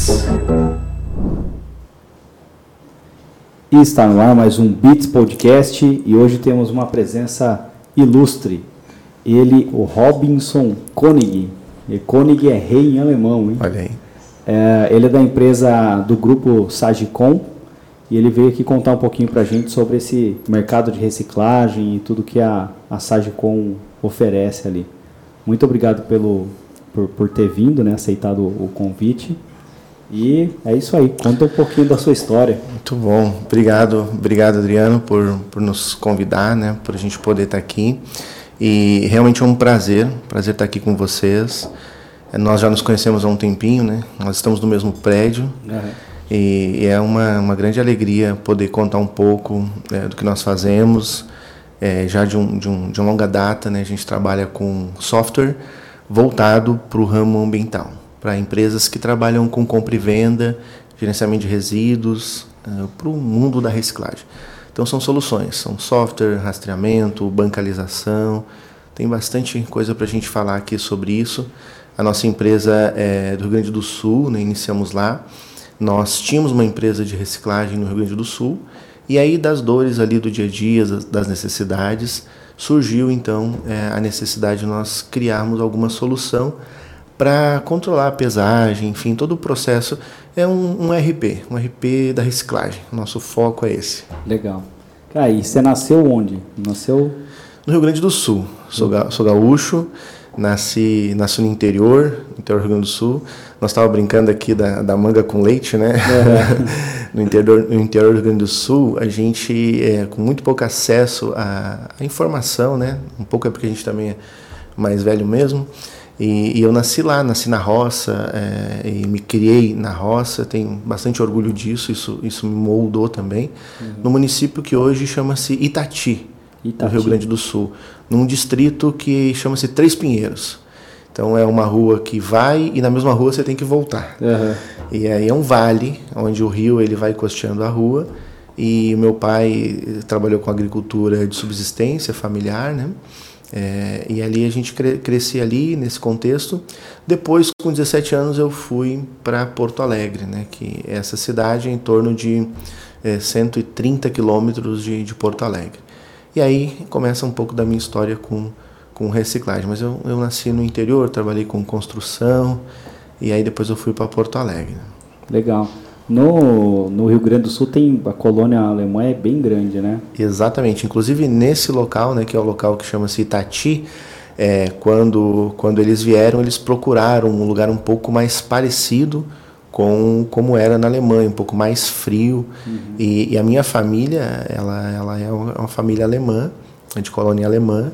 Beats. E está no ar mais um Beats Podcast e hoje temos uma presença ilustre. Ele, o Robinson Koenig. E Koenig é rei em alemão, hein? Olha aí. É, ele é da empresa do grupo Sagicom e ele veio aqui contar um pouquinho para a gente sobre esse mercado de reciclagem e tudo que a, a Sagicom oferece ali. Muito obrigado pelo, por, por ter vindo, né, aceitado o, o convite. E é isso aí, conta um pouquinho da sua história. Muito bom, obrigado, obrigado Adriano por, por nos convidar, né, por a gente poder estar aqui. E realmente é um prazer, prazer estar aqui com vocês. É, nós já nos conhecemos há um tempinho, né? Nós estamos no mesmo prédio. Uhum. E, é uma, uma grande alegria poder contar um pouco é, do que nós fazemos. É, já de, um, de, um, de uma longa data, né? A gente trabalha com software voltado para o ramo ambiental, para empresas que trabalham com compra e venda, gerenciamento de resíduos, uh, para o mundo da reciclagem. Então são soluções, são software, rastreamento, bancalização, tem bastante coisa para a gente falar aqui sobre isso. A nossa empresa é do Rio Grande do Sul, né, iniciamos lá. Nós tínhamos uma empresa de reciclagem no Rio Grande do Sul e aí das dores ali do dia a dia, das necessidades, surgiu então é, a necessidade de nós criarmos alguma solução para controlar a pesagem, enfim, todo o processo é um, um, RP, um RP da reciclagem. Nosso foco é esse. Legal. Cara, e você nasceu onde? Nasceu no Rio Grande do Sul. Sou, ga, sou gaúcho, nasci, nasci no interior, interior do Rio Grande do Sul. Nós estávamos brincando aqui da, da manga com leite, né? É. no, interior, no interior do Rio Grande do Sul, a gente, é, com muito pouco acesso à, à informação, né? Um pouco é porque a gente também é mais velho mesmo. E, e, eu nasci lá, nasci na roça é, e me criei na roça, tenho bastante orgulho disso, isso, isso me moldou também, uhum. no município que hoje chama-se Itati, Itati, no Rio Grande do Sul, num distrito que chama-se Três Pinheiros. Então é uma rua que vai e na mesma rua você tem que voltar. Uhum. E aí é um vale onde o rio ele vai costeando a rua. E meu pai trabalhou com agricultura de subsistência familiar, né? É, e ali a gente cre crescia ali nesse contexto. Depois, com 17 anos, eu fui para Porto Alegre, né, que é essa cidade em torno de é, 130 quilômetros de, de Porto Alegre. E aí começa um pouco da minha história com, com reciclagem. Mas eu, eu nasci no interior, trabalhei com construção, e aí depois eu fui para Porto Alegre. Legal. No, no Rio Grande do Sul tem a colônia alemã é bem grande, né? Exatamente. Inclusive nesse local, né, que é o local que chama-se Itati, é, quando, quando eles vieram, eles procuraram um lugar um pouco mais parecido com como era na Alemanha, um pouco mais frio. Uhum. E, e, a minha família, ela, ela é uma família alemã, de colônia alemã,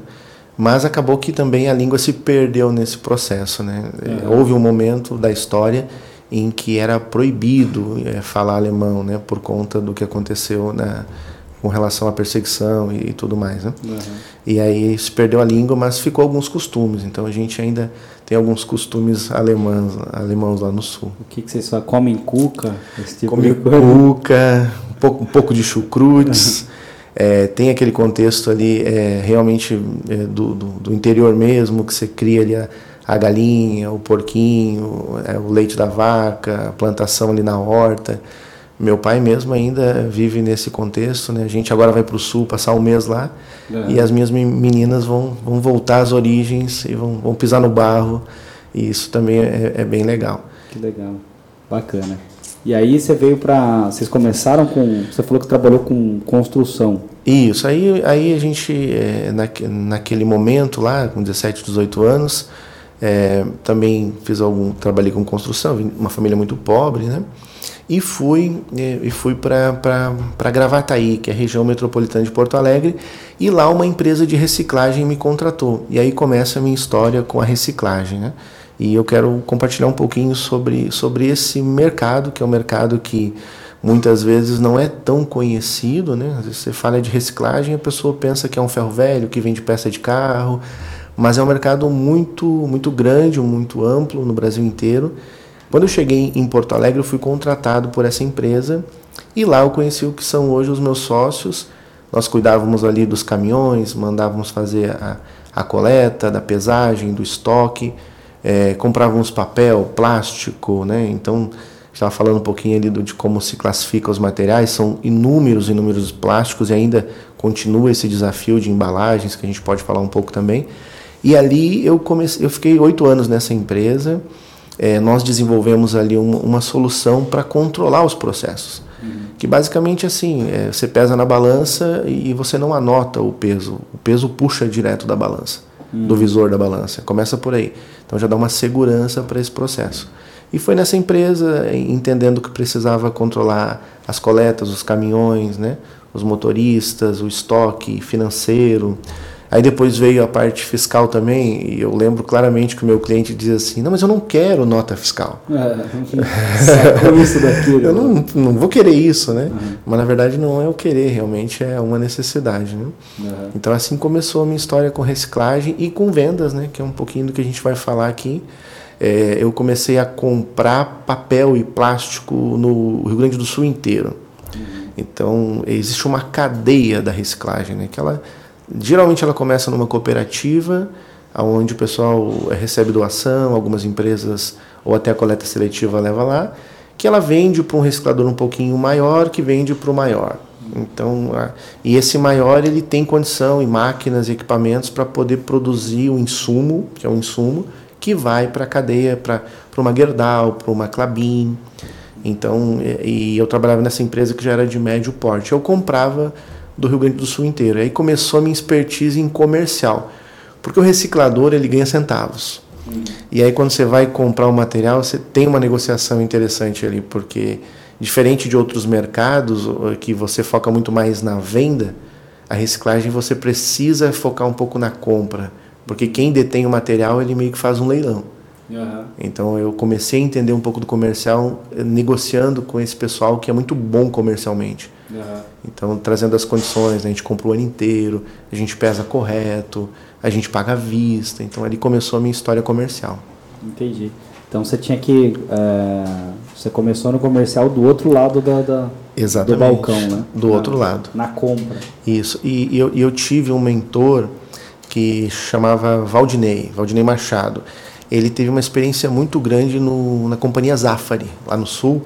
mas acabou que também a língua se perdeu nesse processo, né? Uhum. Houve um momento da história em que era proibido é, falar alemão, né, por conta do que aconteceu na, com relação à perseguição e, e tudo mais, né? Uhum. E aí se perdeu a língua, mas ficou alguns costumes. Então a gente ainda tem alguns costumes alemãos, alemãos lá no sul. O que, que vocês falam? Comem cuca? Esse tipo Come cuca, um pouco, um pouco de chucrutes. Uhum. É, tem aquele contexto ali é, realmente é, do, do, do, interior mesmo, que você cria ali a, a galinha, o porquinho, é, o leite da vaca, a plantação ali na horta. Meu pai mesmo ainda vive nesse contexto, né? A gente agora vai para o sul passar um mês lá uhum. e as minhas meninas vão, vão voltar às origens e vão, vão pisar no barro e isso também é, é bem legal. Que legal, bacana. E aí você veio para, vocês começaram com, você falou que trabalhou com construção. Isso, aí, aí a gente, é, na, naquele momento lá, com 17, 18 anos, é, também fiz algum, trabalhei com construção, uma família muito pobre, né? E fui, é, e fui para Gravataí, que é a região metropolitana de Porto Alegre, e lá uma empresa de reciclagem me contratou. E aí começa a minha história com a reciclagem, né? E eu quero compartilhar um pouquinho sobre, sobre esse mercado, que é um mercado que muitas vezes não é tão conhecido, né? Às vezes você fala de reciclagem, a pessoa pensa que é um ferro velho que vende peça de carro, mas é um mercado muito, muito grande, muito amplo no Brasil inteiro. Quando eu cheguei em Porto Alegre, eu fui contratado por essa empresa e lá eu conheci o que são hoje os meus sócios. Nós cuidávamos ali dos caminhões, mandávamos fazer a, a coleta, da pesagem, do estoque, é, comprávamos papel, plástico, né? Então estava falando um pouquinho ali do, de como se classifica os materiais, são inúmeros, inúmeros plásticos e ainda continua esse desafio de embalagens que a gente pode falar um pouco também. E ali eu comecei, eu fiquei oito anos nessa empresa. É, nós desenvolvemos ali uma, uma solução para controlar os processos, uhum. que basicamente assim, é, você pesa na balança e você não anota o peso, o peso puxa direto da balança, uhum. do visor da balança. Começa por aí. Então já dá uma segurança para esse processo. E foi nessa empresa, entendendo que precisava controlar as coletas, os caminhões, né, os motoristas, o estoque financeiro. Aí depois veio a parte fiscal também, e eu lembro claramente que o meu cliente dizia assim: Não, mas eu não quero nota fiscal. É, isso daqui. eu não, não vou querer isso, né? Uhum. Mas na verdade não é o querer, realmente é uma necessidade. Né? Uhum. Então assim começou a minha história com reciclagem e com vendas, né? Que é um pouquinho do que a gente vai falar aqui é, eu comecei a comprar papel e plástico no Rio Grande do Sul inteiro. Uhum. Então, existe uma cadeia da reciclagem, né? Que ela, geralmente ela começa numa cooperativa, onde o pessoal recebe doação, algumas empresas ou até a coleta seletiva leva lá, que ela vende para um reciclador um pouquinho maior, que vende para o maior. Então, a, e esse maior ele tem condição e máquinas e equipamentos para poder produzir o insumo, que é um insumo, que vai para a cadeia, para uma Gerdau, para uma Clabin. Então, e, e eu trabalhava nessa empresa que já era de médio porte. Eu comprava do Rio Grande do Sul inteiro. Aí começou a minha expertise em comercial, porque o reciclador ele ganha centavos. Hum. E aí quando você vai comprar o um material, você tem uma negociação interessante ali, porque diferente de outros mercados que você foca muito mais na venda, a reciclagem você precisa focar um pouco na compra. Porque quem detém o material, ele meio que faz um leilão. Uhum. Então eu comecei a entender um pouco do comercial eh, negociando com esse pessoal que é muito bom comercialmente. Uhum. Então trazendo as condições, né? a gente compra o ano inteiro, a gente pesa correto, a gente paga à vista. Então ali começou a minha história comercial. Entendi. Então você tinha que. É, você começou no comercial do outro lado da, da do balcão, né? Do na, outro lado. Na compra. Isso. E, e eu, eu tive um mentor que chamava Valdinei, Valdinei Machado. Ele teve uma experiência muito grande no, na companhia Zafari, lá no sul.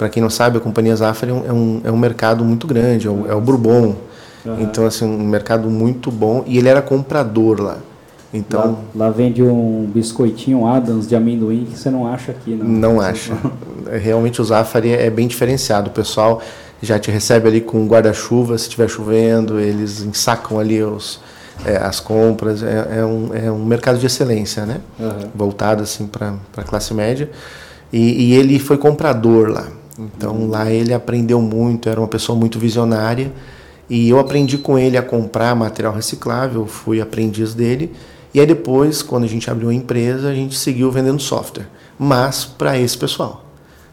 Para quem não sabe, a companhia Zafari é um, é um mercado muito grande, é o, é o Bourbon. Uhum. Então, assim, um mercado muito bom. E ele era comprador lá. Então, lá, lá, vende um biscoitinho Adams de amendoim que você não acha aqui, não. Não acha. Realmente o Zafari é bem diferenciado. O pessoal já te recebe ali com guarda-chuva se estiver chovendo, eles ensacam ali os, é, as compras, é, é, um, é um mercado de excelência, né? Uhum. Voltado assim para a classe média. E, e, ele foi comprador lá. Então lá ele aprendeu muito, era uma pessoa muito visionária. E eu aprendi com ele a comprar material reciclável, fui aprendiz dele. E aí depois, quando a gente abriu a empresa, a gente seguiu vendendo software. Mas para esse pessoal.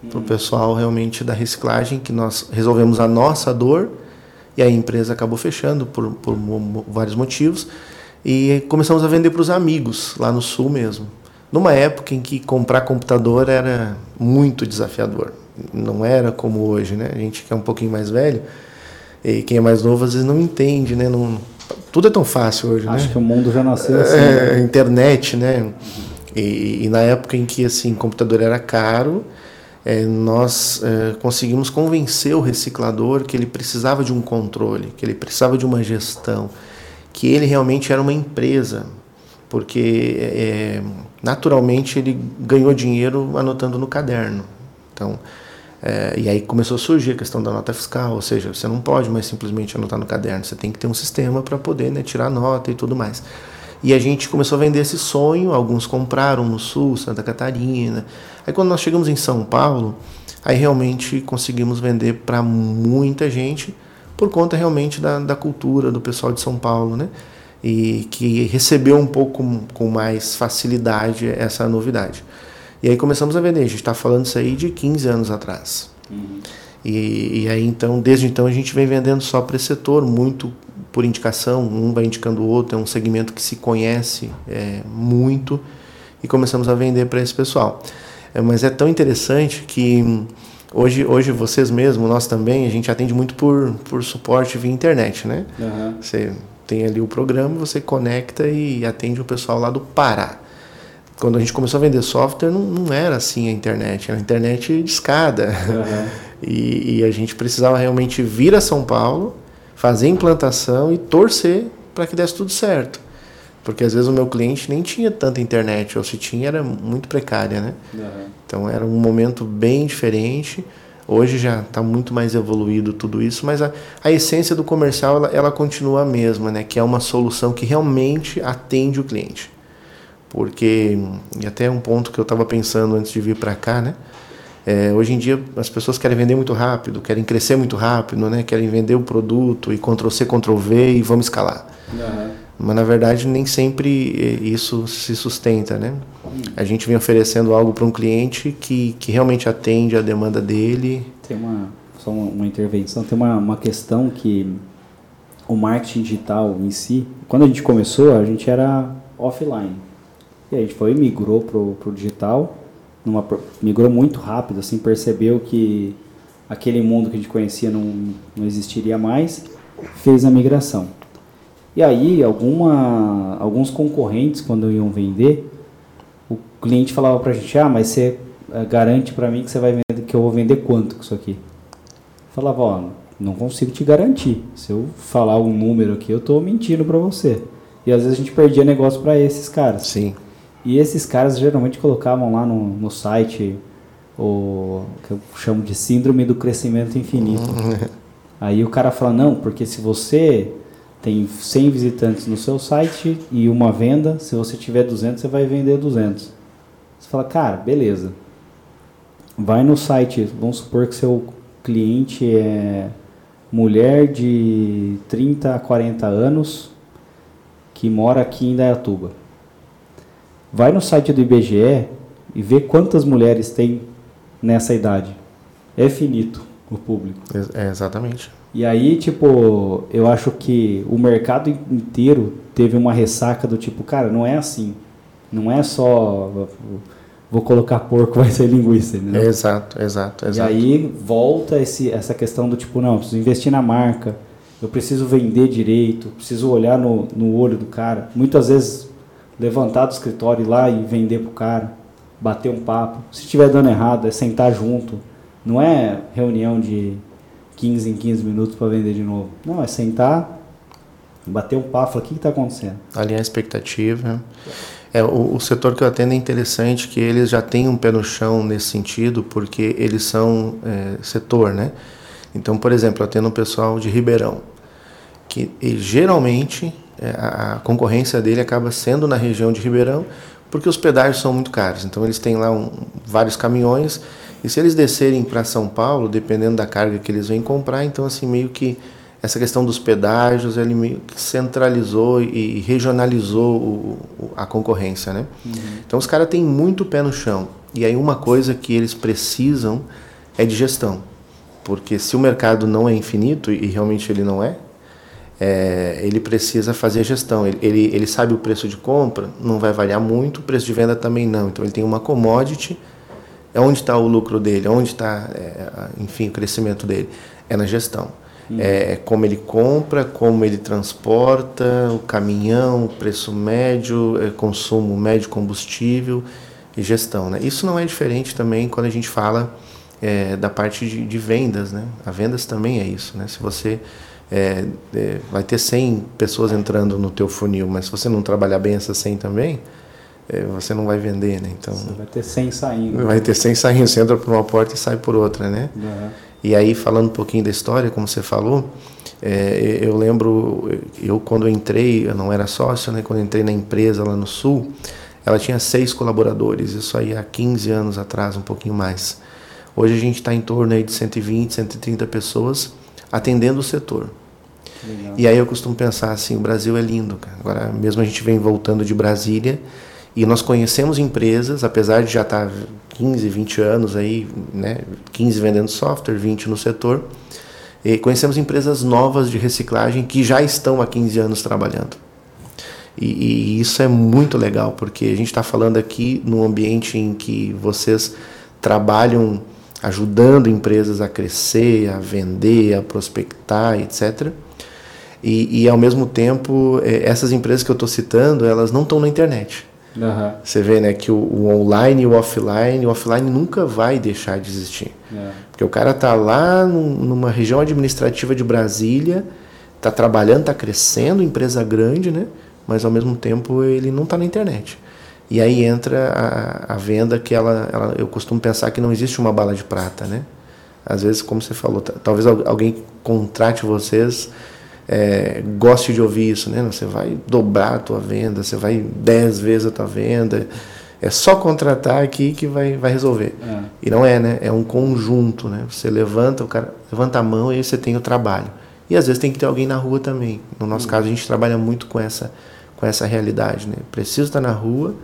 Para o uhum. pessoal realmente da reciclagem, que nós resolvemos a nossa dor e a empresa acabou fechando por, por vários motivos. E começamos a vender para os amigos, lá no sul mesmo. Numa época em que comprar computador era muito desafiador. Não era como hoje, né? A gente que é um pouquinho mais velho, e quem é mais novo às vezes não entende, né? Não, tudo é tão fácil hoje, Acho né? que o mundo já nasceu assim. É, né? Internet, né? E, e, na época em que assim computador era caro, é, nós é, conseguimos convencer o reciclador que ele precisava de um controle, que ele precisava de uma gestão, que ele realmente era uma empresa, porque é, naturalmente ele ganhou dinheiro anotando no caderno. Então, é, e aí começou a surgir a questão da nota fiscal, ou seja, você não pode mais simplesmente anotar no caderno, você tem que ter um sistema para poder né, tirar nota e tudo mais. E a gente começou a vender esse sonho, alguns compraram no Sul, Santa Catarina. Aí quando nós chegamos em São Paulo, aí realmente conseguimos vender para muita gente, por conta realmente da, da cultura do pessoal de São Paulo, né? E que recebeu um pouco com mais facilidade essa novidade. E aí começamos a vender, a gente está falando isso aí de 15 anos atrás. Uhum. E, e, aí então, desde então a gente vem vendendo só para esse setor, muito por indicação, um vai indicando o outro, é um segmento que se conhece é, muito e começamos a vender para esse pessoal. É, mas é tão interessante que hoje, hoje vocês mesmos, nós também, a gente atende muito por, por suporte via internet, né? Uhum. Você tem ali o programa, você conecta e atende o pessoal lá do Pará. Quando a gente começou a vender software, não, não era assim a internet, era a internet de escada. Uhum. e, e, a gente precisava realmente vir a São Paulo, fazer implantação e torcer para que desse tudo certo. Porque às vezes o meu cliente nem tinha tanta internet, ou se tinha era muito precária, né? Uhum. Então era um momento bem diferente. Hoje já está muito mais evoluído tudo isso, mas a, a essência do comercial ela, ela continua a mesma, né? Que é uma solução que realmente atende o cliente porque e até um ponto que eu estava pensando antes de vir para cá, né? É, hoje em dia as pessoas querem vender muito rápido, querem crescer muito rápido, né? Querem vender o produto e Ctrl C, Ctrl V e vamos escalar. Uhum. Mas na verdade nem sempre isso se sustenta, né? Uhum. A gente vem oferecendo algo para um cliente que, que realmente atende a demanda dele. Tem uma só uma, uma intervenção, tem uma, uma questão que o marketing digital em si, quando a gente começou, a gente era offline e a gente foi migrou pro, pro digital, numa, migrou muito rápido, assim, percebeu que aquele mundo que a gente conhecia não, não existiria mais, fez a migração. E aí, alguma, alguns concorrentes, quando iam vender, o cliente falava para a gente, ah, mas você eh, garante para mim que você vai vender, que eu vou vender quanto com isso aqui? Falava, ó, não consigo te garantir. Se eu falar um número aqui, eu estou mentindo para você. E às vezes a gente perdia negócio para esses caras. Sim. E esses caras geralmente colocavam lá no, no site o que eu chamo de síndrome do crescimento infinito. Aí o cara fala, não, porque se você tem 100 visitantes no seu site e uma venda, se você tiver 200, você vai vender 200. Você fala, cara, beleza. Vai no site, vamos supor que seu cliente é mulher de 30 a 40 anos que mora aqui em Dayatuba Vai no site do IBGE e vê quantas mulheres tem nessa idade. É finito o público. É, exatamente. E aí, tipo, eu acho que o mercado inteiro teve uma ressaca do tipo, cara, não é assim. Não é só vou colocar porco, vai ser linguiça. Né? Exato, exato, exato. E aí volta esse, essa questão do tipo, não, preciso investir na marca, eu preciso vender direito, preciso olhar no, no olho do cara. Muitas vezes levantar do escritório, ir lá e vender pro cara, bater um papo. Se estiver dando errado, é sentar junto. Não é reunião de 15 em 15 minutos para vender de novo. Não, é sentar, bater um papo, falar, o que está acontecendo? Alinhar a expectativa. É, o, o, setor que eu atendo é interessante que eles já têm um pé no chão nesse sentido, porque eles são é, setor, né? Então, por exemplo, eu atendo um pessoal de Ribeirão, que geralmente a concorrência dele acaba sendo na região de Ribeirão, porque os pedágios são muito caros. Então eles têm lá um, vários caminhões e se eles descerem para São Paulo, dependendo da carga que eles vêm comprar, então assim meio que essa questão dos pedágios ele meio que centralizou e regionalizou o, a concorrência, né? Uhum. Então os caras têm muito pé no chão e aí uma coisa que eles precisam é de gestão, porque se o mercado não é infinito e realmente ele não é, é, ele precisa fazer a gestão. Ele, ele, ele, sabe o preço de compra, não vai variar muito, o preço de venda também não. Então ele tem uma commodity, é onde está o lucro dele, onde está, é, enfim, o crescimento dele. É na gestão. Hum. É como ele compra, como ele transporta, o caminhão, o preço médio, é, consumo médio combustível e gestão. Né? Isso não é diferente também quando a gente fala é, da parte de, de vendas. Né? A vendas também é isso. Né? Se você é, é, vai ter 100 pessoas entrando no teu funil, mas se você não trabalhar bem essas 100 também, é, você não vai vender, né? Então, você vai ter 100 saindo. Vai ter 100 saindo, você entra por uma porta e sai por outra, né? Uhum. E aí, falando um pouquinho da história, como você falou, é, eu lembro, eu quando entrei, eu não era sócio, né? Quando entrei na empresa lá no Sul, ela tinha seis colaboradores, isso aí há 15 anos atrás, um pouquinho mais. Hoje a gente está em torno aí de 120, 130 pessoas, atendendo o setor. Legal. E aí eu costumo pensar assim, o Brasil é lindo, cara. Agora mesmo a gente vem voltando de Brasília e nós conhecemos empresas, apesar de já estar 15, 20 anos aí, né, 15 vendendo software, 20 no setor, e conhecemos empresas novas de reciclagem que já estão há 15 anos trabalhando. E, e isso é muito legal, porque a gente está falando aqui num ambiente em que vocês trabalham ajudando empresas a crescer, a vender, a prospectar, etc. E, e ao mesmo tempo, é, essas empresas que eu estou citando, elas não estão na internet. Uhum. Você vê né, que o, o, online e o offline, o offline nunca vai deixar de existir. É. Porque o cara tá lá num, numa região administrativa de Brasília, tá trabalhando, tá crescendo, empresa grande, né? Mas ao mesmo tempo ele não está na internet. E aí entra a, a venda que ela, ela, eu costumo pensar que não existe uma bala de prata, né? Às vezes, como você falou, talvez alguém contrate vocês, é, goste de ouvir isso, né? Você vai dobrar a tua venda, você vai dez vezes a tua venda. É só contratar aqui que vai, vai resolver. É. E não é, né? É um conjunto, né? Você levanta, o cara levanta a mão e aí você tem o trabalho. E às vezes tem que ter alguém na rua também. No nosso uhum. caso, a gente trabalha muito com essa, com essa realidade, né? Preciso estar na rua,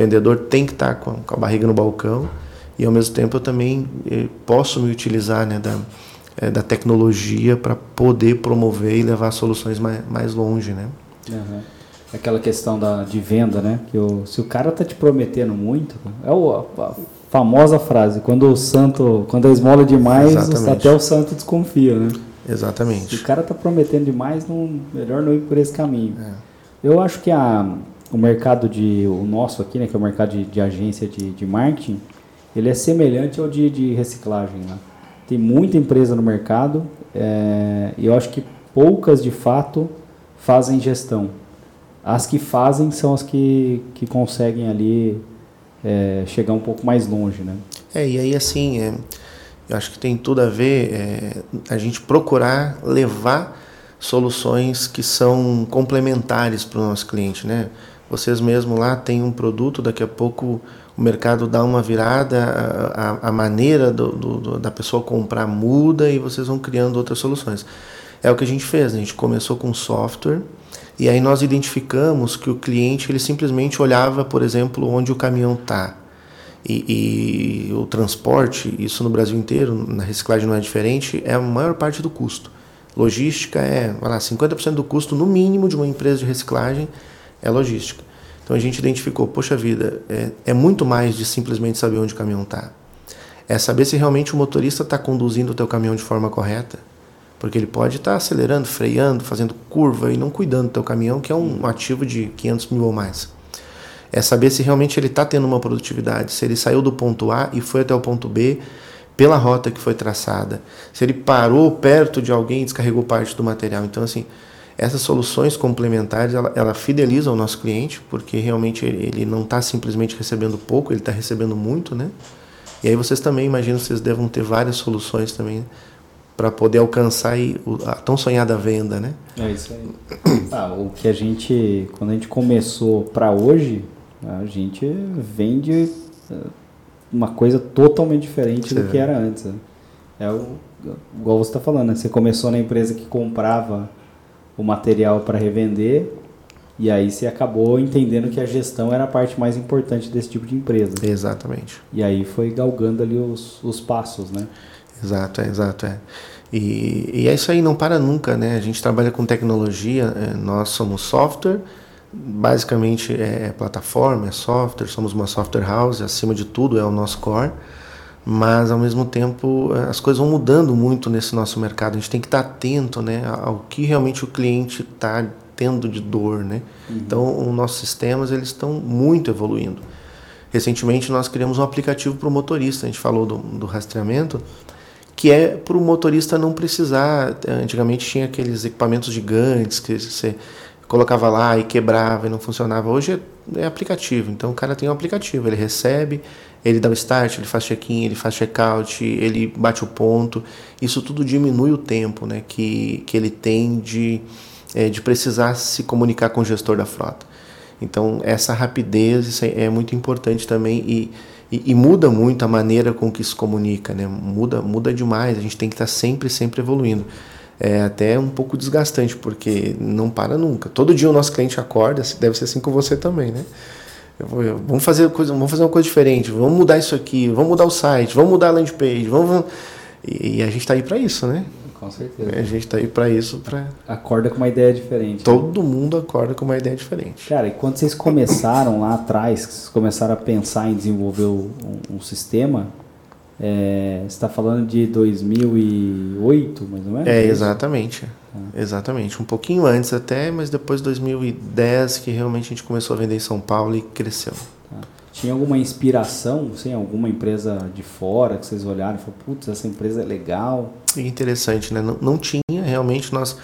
vendedor tem que estar com, com a barriga no balcão e ao mesmo tempo eu também eh, posso me utilizar né, da, eh, da tecnologia para poder promover e levar soluções mais, mais longe, né? Uhum. Aquela questão da, de venda, né? Que o, se o cara tá te prometendo muito, é o, a, famosa frase, quando o santo, quando a esmola demais, até o santo desconfia, né? Exatamente. Se o cara tá prometendo demais, não, melhor não ir por esse caminho. É. Eu acho que a, o mercado de o nosso aqui, né, que é o mercado de, de agência de, de marketing, ele é semelhante ao de, de reciclagem. Né? Tem muita empresa no mercado é, e eu acho que poucas de fato fazem gestão. As que fazem são as que, que conseguem ali é, chegar um pouco mais longe, né? É, e aí assim, é, eu acho que tem tudo a ver é, a gente procurar levar soluções que são complementares para o nosso cliente, né? Vocês mesmo lá têm um produto, daqui a pouco o mercado dá uma virada, a, a maneira do, do, da pessoa comprar muda e vocês vão criando outras soluções. É o que a gente fez, a gente começou com software e aí nós identificamos que o cliente ele simplesmente olhava, por exemplo, onde o caminhão está. E, e, o transporte, isso no Brasil inteiro, na reciclagem não é diferente, é a maior parte do custo. Logística é, vai lá, 50% do custo no mínimo de uma empresa de reciclagem é logística. Então a gente identificou, poxa vida, é, é muito mais de simplesmente saber onde o caminhão está. É saber se realmente o motorista está conduzindo o teu caminhão de forma correta. Porque ele pode estar tá acelerando, freando, fazendo curva e não cuidando do teu caminhão, que é um ativo de 500 mil ou mais. É saber se realmente ele está tendo uma produtividade, se ele saiu do ponto A e foi até o ponto B pela rota que foi traçada, se ele parou perto de alguém e descarregou parte do material. Então, assim, essas soluções complementares, ela, ela fideliza o nosso cliente, porque realmente ele, ele não está simplesmente recebendo pouco, ele está recebendo muito, né? E aí vocês também, imagino, vocês devam ter várias soluções também para poder alcançar a tão sonhada venda, né? É isso aí. Ah, o que a gente, quando a gente começou para hoje, a gente vende eh, uma coisa totalmente diferente do que era antes. Né? É o, igual você está falando, né? Você começou na empresa que comprava o material para revender e aí você acabou entendendo que a gestão era a parte mais importante desse tipo de empresa. Exatamente. E aí foi galgando ali os, os passos, né? Exato, é, exato, é. E, e é isso aí, não para nunca, né? A gente trabalha com tecnologia, é, nós somos software, basicamente é plataforma, é software, somos uma software house, acima de tudo é o nosso core mas ao mesmo tempo as coisas vão mudando muito nesse nosso mercado. A gente tem que estar atento, né, ao que realmente o cliente está tendo de dor, né. Uhum. Então, os nossos sistemas eles estão muito evoluindo. Recentemente nós criamos um aplicativo para o motorista. A gente falou do, do rastreamento, que é para o motorista não precisar. Antigamente tinha aqueles equipamentos gigantes que você colocava lá e quebrava e não funcionava. Hoje é, é aplicativo. Então o cara tem um aplicativo, ele recebe ele dá o start, ele faz check-in, ele faz check-out, ele bate o ponto. Isso tudo diminui o tempo né, que, que ele tem de, é, de precisar se comunicar com o gestor da frota. Então, essa rapidez isso é muito importante também e, e, e, muda muito a maneira com que se comunica, né? muda, muda demais, a gente tem que estar sempre, sempre evoluindo. É até um pouco desgastante, porque não para nunca. Todo dia o nosso cliente acorda, deve ser assim com você também, né? Vamos fazer, coisa, vamos fazer uma coisa diferente, vamos mudar isso aqui, vamos mudar o site, vamos mudar a landing page, vamos. E, e a gente está aí para isso, né? Com certeza. A gente está aí para isso. Pra... Acorda com uma ideia diferente. Né? Todo né? mundo acorda com uma ideia diferente. Cara, e quando vocês começaram lá atrás, vocês começaram a pensar em desenvolver um, um sistema, É, você está falando de 2008, mais ou menos? É, exatamente. Ah. Exatamente. Um pouquinho antes até, mas depois de 2010 que realmente a gente começou a vender em São Paulo e cresceu. Tá. Tinha alguma inspiração, assim, alguma empresa de fora que vocês olharam e falaram, putz, essa empresa é legal? É interessante, né? Não, não tinha, realmente nós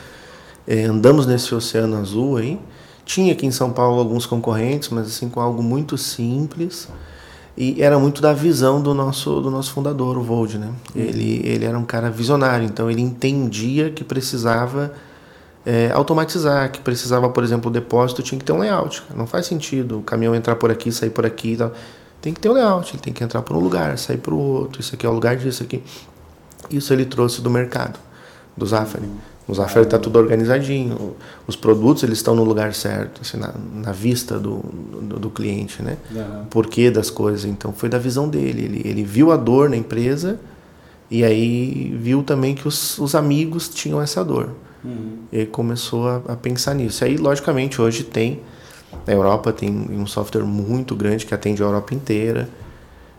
é, andamos nesse oceano azul aí. Tinha aqui em São Paulo alguns concorrentes, mas assim com algo muito simples. E era muito da visão do nosso, do nosso fundador, o Vold, né? Uhum. Ele, ele era um cara visionário, então ele entendia que precisava é, automatizar, que precisava, por exemplo, o depósito tinha que ter um layout. Não faz sentido o caminhão entrar por aqui, sair por aqui e tal. Tem que ter um layout, ele tem que entrar por um lugar, sair para o outro. Isso aqui é o lugar disso aqui. Isso ele trouxe do mercado, do Zafari. Uhum. O Zafari está tudo organizadinho. Os produtos eles estão no lugar certo, assim, na, na vista do, do, do, cliente, né? Uhum. Porquê das coisas. Então foi da visão dele. Ele, ele viu a dor na empresa e aí viu também que os, os amigos tinham essa dor. Uhum. E aí começou a, a, pensar nisso. E aí, logicamente, hoje tem. Na Europa tem um software muito grande que atende a Europa inteira.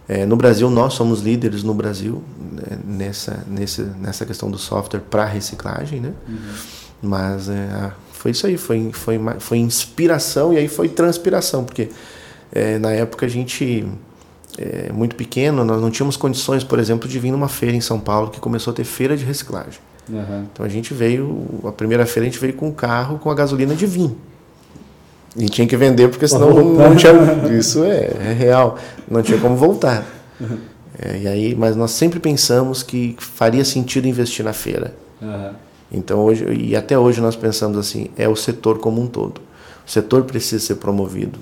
É, no Brasil, nós somos líderes no Brasil né, nessa, nesse, nessa questão do software para reciclagem, né? Uhum. Mas é, foi isso aí, foi, foi, foi inspiração e aí foi transpiração, porque é, na época a gente, é, muito pequeno, nós não tínhamos condições, por exemplo, de vir numa feira em São Paulo que começou a ter feira de reciclagem. Uhum. Então a gente veio, a primeira feira a gente veio com um carro com a gasolina de vinho. E tinha que vender porque senão não, não, tinha. Isso é, é, real. Não tinha como voltar. Uhum. É, e aí, mas nós sempre pensamos que faria sentido investir na feira. Uhum. Então hoje e até hoje nós pensamos assim, é o setor como um todo. O setor precisa ser promovido.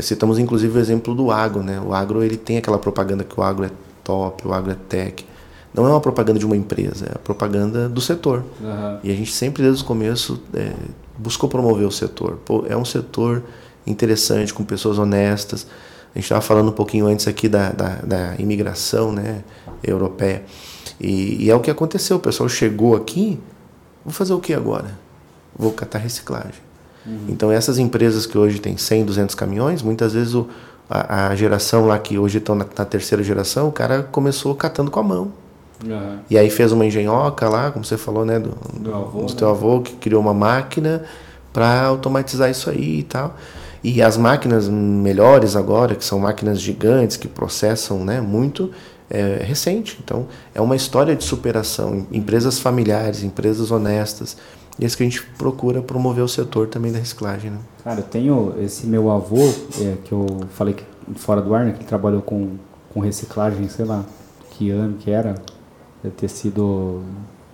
Citamos inclusive o exemplo do agro, né? O agro ele tem aquela propaganda que o agro é top, o agro é tech. Não é uma propaganda de uma empresa, é a propaganda do setor. Uhum. E a gente sempre desde o começo é, buscou promover o setor. Pô, é um setor interessante, com pessoas honestas. A gente estava falando um pouquinho antes aqui da, da, da imigração né, europeia. E, e, é o que aconteceu. O pessoal chegou aqui, vou fazer o que agora? Vou catar reciclagem. Uhum. Então, essas empresas que hoje têm 100, 200 caminhões, muitas vezes o, a, a geração lá que hoje estão na, na, terceira geração, o cara começou catando com a mão. Uhum. E aí fez uma engenhoca lá, como você falou, né, do, do, avô, do né? teu avô, que criou uma máquina para automatizar isso aí e tal. E as máquinas melhores agora, que são máquinas gigantes, que processam né, muito, é recente. Então, é uma história de superação. Empresas familiares, empresas honestas. E é isso que a gente procura promover o setor também da reciclagem. Né? Cara, eu tenho esse meu avô, é, que eu falei que fora do ar, né, que trabalhou com, com reciclagem, sei lá, que ano que era, Deve ter sido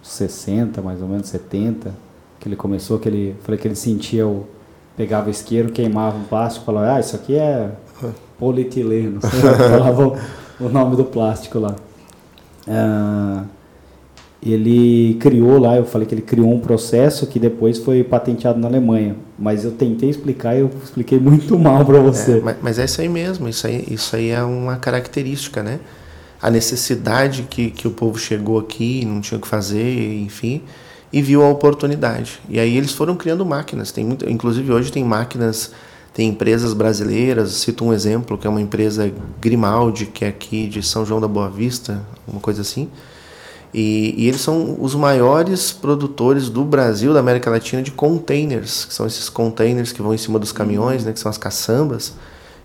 60, mais ou menos, 70, que ele começou, que ele, falei que ele sentia o... Pegava o isqueiro, queimava um plástico, falava, ah, isso aqui é polietileno, falava o, nome do plástico lá. Ah, ele criou lá, eu falei que ele criou um processo que depois foi patenteado na Alemanha. Mas eu tentei explicar e eu expliquei muito mal para você. É, mas, mas, é isso aí mesmo, isso aí, isso aí é uma característica, né? A necessidade que, que o povo chegou aqui, não tinha o que fazer, enfim, e viu a oportunidade. E aí eles foram criando máquinas. Tem muito, inclusive hoje tem máquinas, tem empresas brasileiras. Cito um exemplo que é uma empresa Grimaldi, que é aqui de São João da Boa Vista, uma coisa assim. E, e, eles são os maiores produtores do Brasil, da América Latina, de containers, que são esses containers que vão em cima dos caminhões, né, que são as caçambas,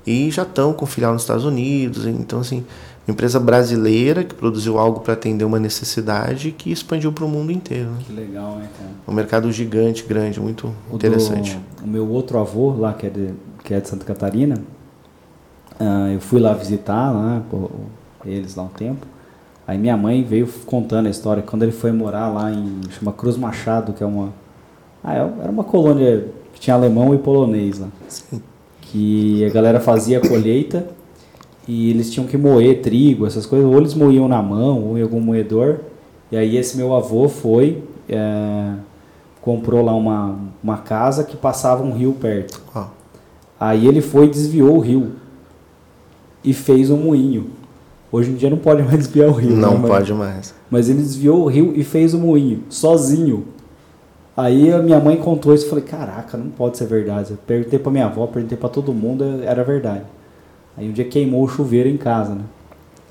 e já estão com filial nos Estados Unidos. Então, assim, empresa brasileira que produziu algo para atender uma necessidade que expandiu para o mundo inteiro. Né? Que legal, né, cara? Um mercado gigante, grande, muito o interessante. Do, o meu outro avô lá, que é de, que é de Santa Catarina, uh, eu fui lá visitar lá, pô, eles lá um tempo. Aí minha mãe veio contando a história quando ele foi morar lá em chama Cruz Machado, que é uma ah, é, era uma colônia que tinha alemão e polonês lá. Sim. Que a galera fazia a colheita e eles tinham que moer trigo, essas coisas, ou eles moíam na mão ou em algum moedor. E aí esse meu avô foi, é, comprou lá uma, uma casa que passava um rio perto. Ah. Aí ele foi e desviou o rio e fez um moinho. Hoje em dia não pode mais desviar o rio. Não né? pode mais. Mas ele desviou o rio e fez o um moinho, sozinho. Aí a minha mãe contou isso e falei, caraca, não pode ser verdade. Eu perguntei pra minha avó, perguntei para todo mundo, era verdade. Aí um dia queimou o chuveiro em casa, né?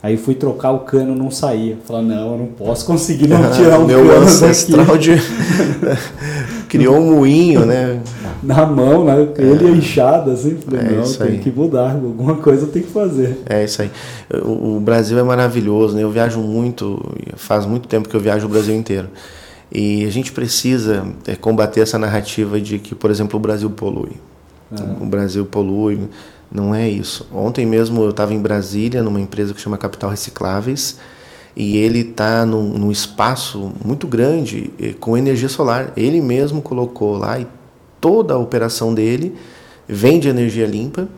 Aí fui trocar o cano, não saía. Falei, não, eu não posso conseguir não tirar o Meu cano ancestral daqui. de... criou um moinho, né? Na mão, né? Ele é inchado, assim. Falei, É não, tem aí. que mudar, alguma coisa tem que fazer. É isso aí. O, o Brasil é maravilhoso, né? Eu viajo muito, faz muito tempo que eu viajo o Brasil inteiro. E a gente precisa é, combater essa narrativa de que, por exemplo, o Brasil polui. O Brasil polui. Não é isso. Ontem mesmo eu estava em Brasília, numa empresa que chama Capital Recicláveis, e ele está num, num espaço muito grande eh, com energia solar. Ele mesmo colocou lá e toda a operação dele vem de energia limpa.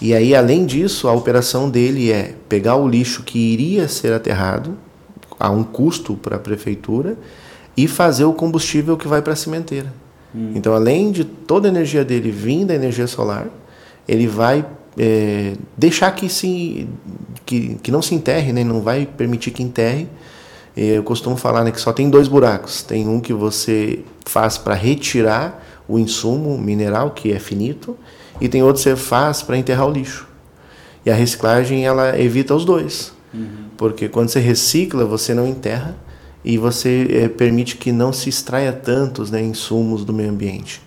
E aí, além disso, a operação dele é pegar o lixo que iria ser aterrado, a um custo para a prefeitura, e fazer o combustível que vai para a cimenteira. Então, além de toda a energia dele vir da energia solar, ele vai é, deixar que, se, que, que não se enterre, né? não vai permitir que enterre. É, Eu costumo falar né, que só tem dois buracos. Tem um que você faz para retirar o insumo mineral, que é finito, e tem outro que você faz para enterrar o lixo. E a reciclagem ela evita os dois. Porque quando você recicla, você não enterra e você eh, permite que não se extraia tantos né, insumos do meio ambiente.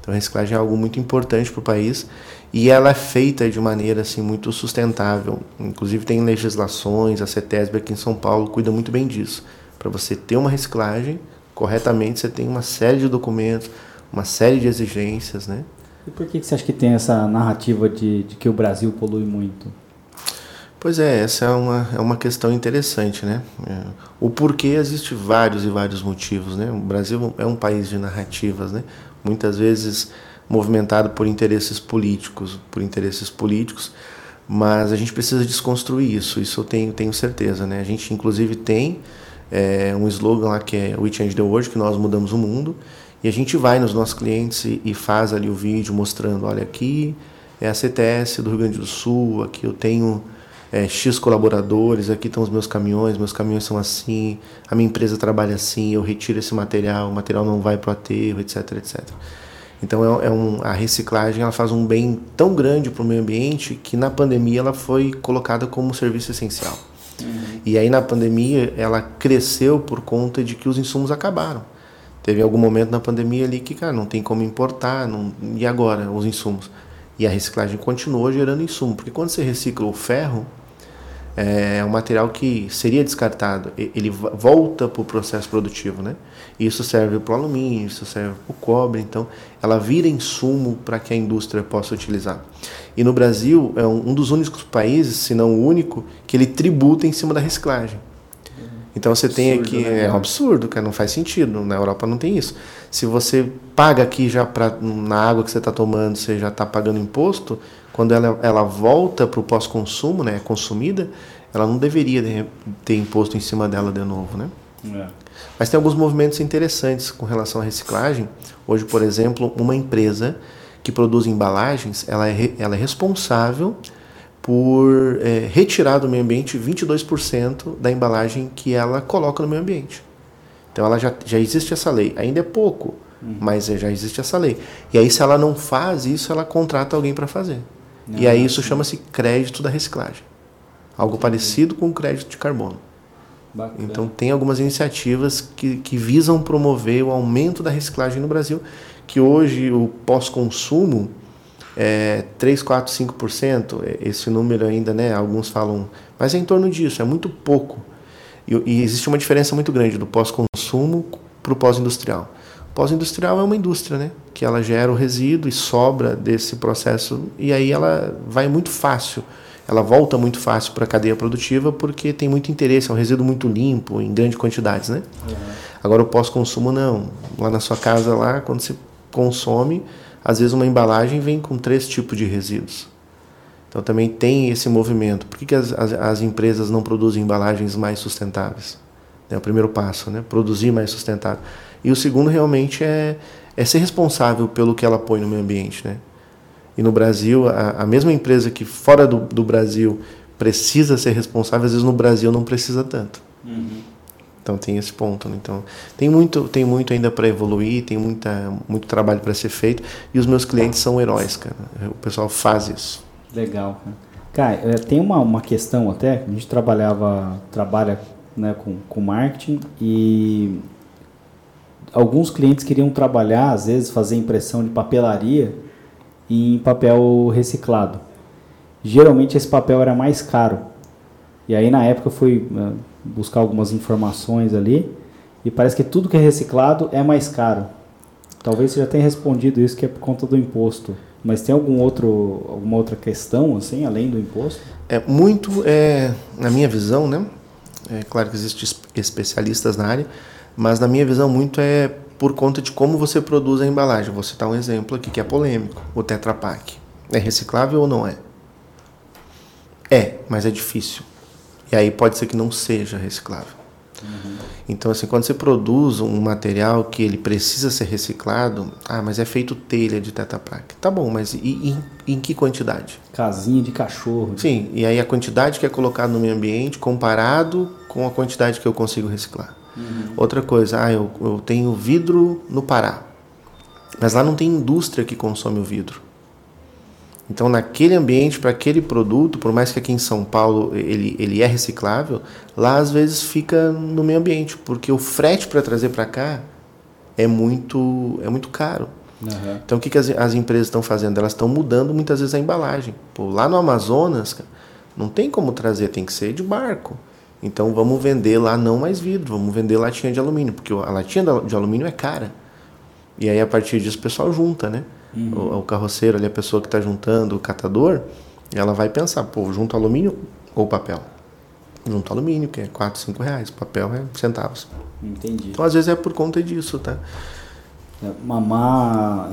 Então a reciclagem é algo muito importante para o país e ela é feita de maneira assim muito sustentável. Inclusive tem legislações, a CETESB aqui em São Paulo cuida muito bem disso. Para você ter uma reciclagem corretamente, você tem uma série de documentos, uma série de exigências, né? E por que que você acha que tem essa narrativa de, de que o Brasil polui muito? Pois é, essa é uma, é uma questão interessante, né? É, o porquê existe vários e vários motivos, né? O Brasil é um país de narrativas, né? Muitas vezes movimentado por interesses políticos, por interesses políticos, mas a gente precisa desconstruir isso, isso eu tenho, tenho certeza, né? A gente inclusive tem é, um slogan lá que é We Change the World, que nós mudamos o mundo, e a gente vai nos nossos clientes e, e faz ali o vídeo mostrando, olha aqui é a CTS do Rio Grande do Sul, aqui eu tenho é, X colaboradores, aqui estão os meus caminhões, meus caminhões são assim, a minha empresa trabalha assim, eu retiro esse material, o material não vai para o aterro, etc, etc. Então é, é um, a reciclagem ela faz um bem tão grande para o meio ambiente que na pandemia ela foi colocada como serviço essencial. E aí na pandemia ela cresceu por conta de que os insumos acabaram. Teve algum momento na pandemia ali que, cara, não tem como importar, não, e agora os insumos? E a reciclagem continuou gerando insumo, porque quando você recicla o ferro, é um material que seria descartado, ele vo- volta para o processo produtivo, né? Isso serve para o alumínio, isso serve para o cobre, então ela vira insumo para que a indústria possa utilizar. E no Brasil é um dos únicos países, se não o único, que ele tributa em cima da reciclagem. Então você tem Absurdo, aqui, né, é um absurdo, cara, não faz sentido. Na Europa não tem isso. Se você paga aqui já pra, na água que você está tomando, você já está pagando imposto, quando ela, ela volta para o pós-consumo, né, é consumida, ela não deveria de- ter imposto em cima dela de novo, né? Mas tem alguns movimentos interessantes com relação à reciclagem. Hoje, por exemplo, uma empresa que produz embalagens, ela é, ela é responsável por eh, retirar do meio ambiente 22% da embalagem que ela coloca no meio ambiente. Então ela já, já existe essa lei. Ainda é pouco, mas eh, já existe essa lei. E aí, se ela não faz isso, ela contrata alguém para fazer. E aí isso chama-se crédito da reciclagem. Algo parecido com o crédito de carbono. Bacana. Então, tem algumas iniciativas que, que visam promover o aumento da reciclagem no Brasil, que hoje o pós-consumo é 3, 4, 5%. é- Esse número ainda, né, alguns falam, mas é em torno disso, é muito pouco. E, e existe uma diferença muito grande do pós-consumo para o pós-industrial. Pós-industrial é uma indústria, né, que ela gera o resíduo e sobra desse processo, e aí ela vai muito fácil ela volta muito fácil para a cadeia produtiva porque tem muito interesse, é um resíduo muito limpo, em grandes quantidades, né? Agora o pós-consumo não. Lá na sua casa, lá, quando você consome, às vezes uma embalagem vem com três tipos de resíduos. Então também tem esse movimento. Por que, que as, as, as empresas não produzem embalagens mais sustentáveis? É o primeiro passo, né? Produzir mais sustentável. E o segundo realmente é, é ser responsável pelo que ela põe no meio ambiente, né? E no Brasil, a, a mesma empresa que fora do, do Brasil precisa ser responsável, às vezes no Brasil não precisa tanto. Então tem esse ponto. Né? Então tem muito, tem muito ainda para evoluir, tem muita, muito trabalho para ser feito. E os meus clientes são heróis, cara. O pessoal faz isso. Legal. cara. Cara, é, tem uma, uma questão até, a gente trabalhava, trabalha né, com, com marketing e alguns clientes queriam trabalhar, às vezes fazer impressão de papelaria em papel reciclado. Geralmente esse papel era mais caro. E aí na época eu fui uh, buscar algumas informações ali e parece que tudo que é reciclado é mais caro. Talvez você já tenha respondido isso que é por conta do imposto. Mas tem algum outro, alguma outra questão, assim, além do imposto? É muito, é, na minha visão, né? É claro que existem especialistas na área, mas na minha visão muito é por conta de como você produz a embalagem. Vou citar um exemplo aqui que é polêmico, o Tetra Pak. É reciclável ou não é? É, mas é difícil. E aí pode ser que não seja reciclável. Uhum. Então, assim, quando você produz um material que ele precisa ser reciclado, ah, mas é feito telha de tetaprac. Tá bom, mas e, e, em que quantidade? Casinha de cachorro. Sim, e aí a quantidade que é colocada no meio ambiente comparado com a quantidade que eu consigo reciclar. Uhum. Outra coisa, ah, eu, eu tenho vidro no Pará, mas lá não tem indústria que consome o vidro. Então, naquele ambiente, para aquele produto, por mais que aqui em São Paulo ele, ele é reciclável, lá às vezes fica no meio ambiente, porque o frete para trazer para cá é muito, é muito caro. Uhum. Então, o que, que as, as empresas estão fazendo? Elas estão mudando muitas vezes a embalagem. Pô, lá no Amazonas, não tem como trazer, tem que ser de barco. Então, vamos vender lá não mais vidro, vamos vender latinha de alumínio, porque a latinha de alumínio é cara. E aí, a partir disso, o pessoal junta, né? Uhum. O, o, carroceiro ali, a pessoa que está juntando, o catador, ela vai pensar, pô, junto alumínio ou papel? Junto alumínio, que é 4, 5 reais, papel é centavos. Entendi. Então, às vezes é por conta disso, tá? É, mamar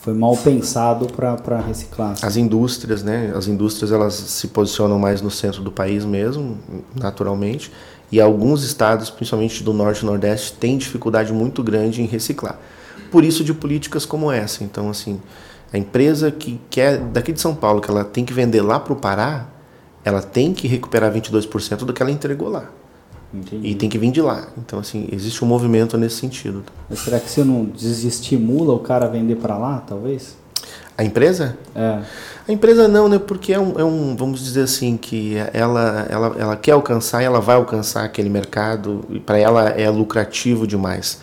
foi mal pensado para reciclar. As indústrias, né? As indústrias elas se posicionam mais no centro do país mesmo, naturalmente, e alguns estados, principalmente do norte e nordeste, têm dificuldade muito grande em reciclar por isso de políticas como essa. Então, assim, a empresa que quer daqui de São Paulo, que ela tem que vender lá para o Pará, ela tem que recuperar 22% do que ela entregou lá. Entendi. E tem que vir de lá. Então, assim, existe um movimento nesse sentido. Mas será que você não desestimula o cara a vender para lá, talvez? A empresa? É. A empresa não, né? Porque é um, é um, vamos dizer assim, que ela, ela, ela quer alcançar e ela vai alcançar aquele mercado e para ela é lucrativo demais.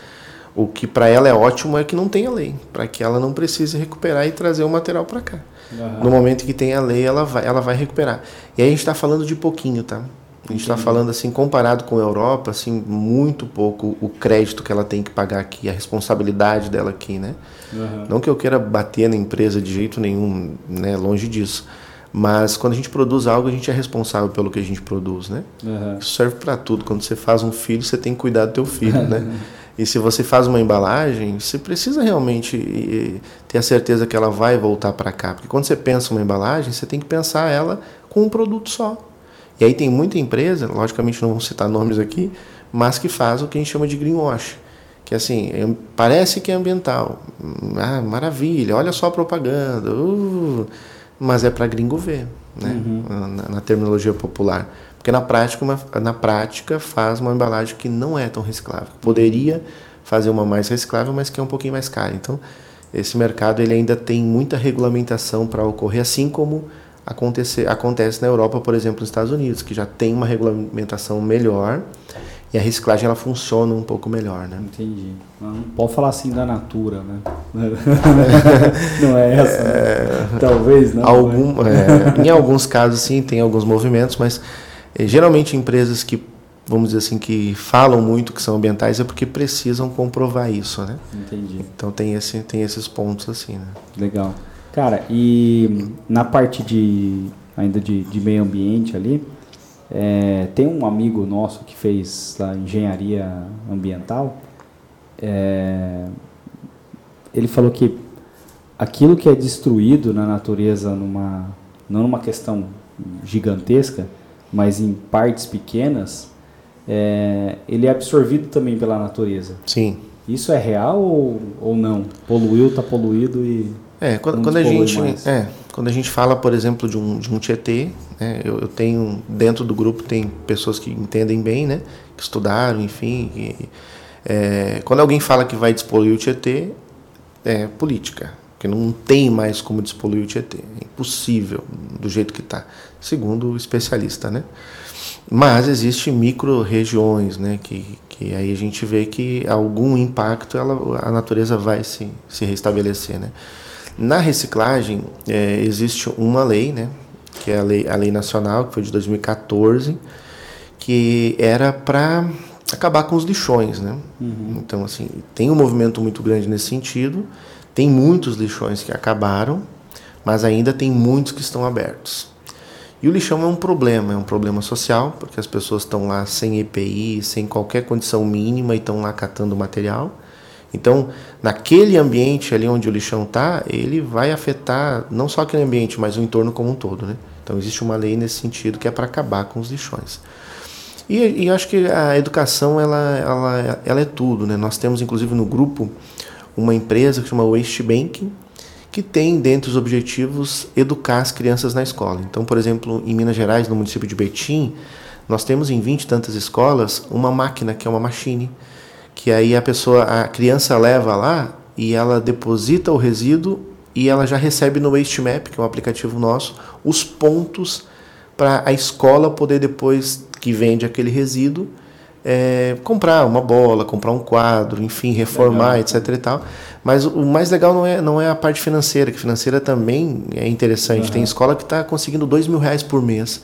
O que para ela é ótimo é que não tenha lei, para que ela não precise recuperar e trazer o material para cá. Uhum. No momento que tem a lei, ela vai, ela vai recuperar. E aí a gente está falando de pouquinho, tá? A gente está falando assim, comparado com a Europa, assim, muito pouco o crédito que ela tem que pagar aqui, a responsabilidade dela aqui, né? Uhum. Não que eu queira bater na empresa de jeito nenhum, né? Longe disso. Mas quando a gente produz algo, a gente é responsável pelo que a gente produz, né? Uhum. Isso serve para tudo. Quando você faz um filho, você tem que cuidar do teu filho, né? E se você faz uma embalagem, você precisa realmente ter a certeza que ela vai voltar para cá. Porque quando você pensa uma embalagem, você tem que pensar ela com um produto só. E aí tem muita empresa, logicamente não vou citar nomes aqui, mas que faz o que a gente chama de greenwash. Que assim, é, parece que é ambiental. Ah, maravilha, olha só a propaganda. Uh, mas é para gringo ver, né? Uhum. Na, na terminologia popular. Porque na prática, uma, na prática faz uma embalagem que não é tão reciclável. Poderia fazer uma mais reciclável, mas que é um pouquinho mais cara. Então, esse mercado ele ainda tem muita regulamentação para ocorrer, assim como acontecer, acontece na Europa, por exemplo, nos Estados Unidos, que já tem uma regulamentação melhor e a reciclagem ela funciona um pouco melhor, né? Entendi. Não pode falar assim da Natura, né? não é essa. Né? É, Talvez não. Algum, é, em alguns casos sim tem alguns movimentos, mas é, geralmente empresas que, vamos dizer assim, que falam muito que são ambientais é porque precisam comprovar isso, né? Entendi. Então tem, esse, tem esses pontos assim, né? Legal. Cara, e na parte de ainda de, de meio ambiente ali, é, tem um amigo nosso que fez engenharia ambiental. É, ele falou que aquilo que é destruído na natureza numa não numa questão gigantesca, mas em partes pequenas, é, ele é absorvido também pela natureza. Sim. Isso é real ou, ou não? Poluiu, está poluído e. É, quando, quando a gente é, quando a gente fala, por exemplo, de um, de um Tietê, né, eu, eu, tenho dentro do grupo tem pessoas que entendem bem, né, que estudaram, enfim. É, quando alguém fala que vai despoluir o Tietê, é política. porque não tem mais como despoluir o Tietê. É impossível do jeito que está, segundo o especialista, né? Mas existe micro-regiões, né, que, que aí a gente vê que algum impacto ela, a natureza vai se, se restabelecer, né? Na reciclagem é, existe uma lei, né, que é a lei, a lei nacional, que foi de 2014, que era para acabar com os lixões, né? Uhum. Então assim tem um movimento muito grande nesse sentido. Tem muitos lixões que acabaram, mas ainda tem muitos que estão abertos. E o lixão é um problema, é um problema social, porque as pessoas estão lá sem EPI, sem qualquer condição mínima e estão lá catando material. Então, naquele ambiente ali onde o lixão está, ele vai afetar não só aquele ambiente, mas o entorno como um todo. Né? Então, existe uma lei nesse sentido que é para acabar com os lixões. E, e acho que a educação ela, ela, ela é tudo. Né? Nós temos, inclusive, no grupo uma empresa que chama Waste Banking, que tem dentre os objetivos educar as crianças na escola. Então, por exemplo, em Minas Gerais, no município de Betim, nós temos em 20 e tantas escolas uma máquina que é uma machine, que aí a pessoa, a criança leva lá e ela deposita o resíduo e ela já recebe no Waste Map, que é um aplicativo nosso, os pontos para a escola poder depois que vende aquele resíduo é, comprar uma bola, comprar um quadro, enfim, reformar, legal. etc. E tal. Mas o mais legal não é, não é a parte financeira, que financeira também é interessante. Uhum. Tem escola que está conseguindo dois mil reais por mês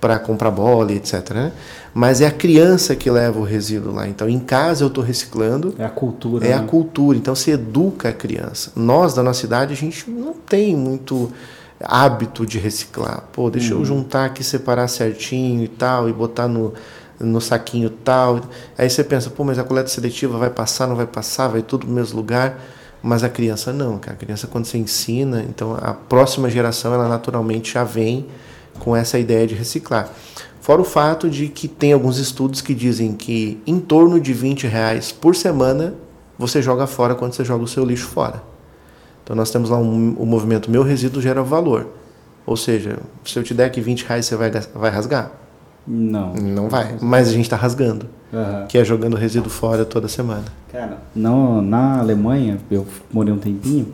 para comprar bola, etc. Né? Mas é a criança que leva o resíduo lá. Então, em casa eu estou reciclando. É a cultura. É né? a cultura. Então, se educa a criança. Nós, da nossa cidade, a gente não tem muito hábito de reciclar. Pô, deixa uhum. eu juntar aqui, separar certinho e tal, e botar no no saquinho tal. Aí você pensa, pô, mas a coleta seletiva vai passar, não vai passar, vai tudo no mesmo lugar. Mas a criança não, cara. A criança quando você ensina, então a próxima geração ela naturalmente já vem com essa ideia de reciclar. Fora o fato de que tem alguns estudos que dizem que em torno de 20 reais por semana você joga fora quando você joga o seu lixo fora. Então nós temos lá um, o movimento Meu Resíduo Gera Valor. Ou seja, se eu te der aqui 20 reais, você vai, vai rasgar? Não. Não vai. Mas a gente está rasgando. Uhum. Que é jogando resíduo fora toda semana. Cara, não, na Alemanha, eu morei um tempinho.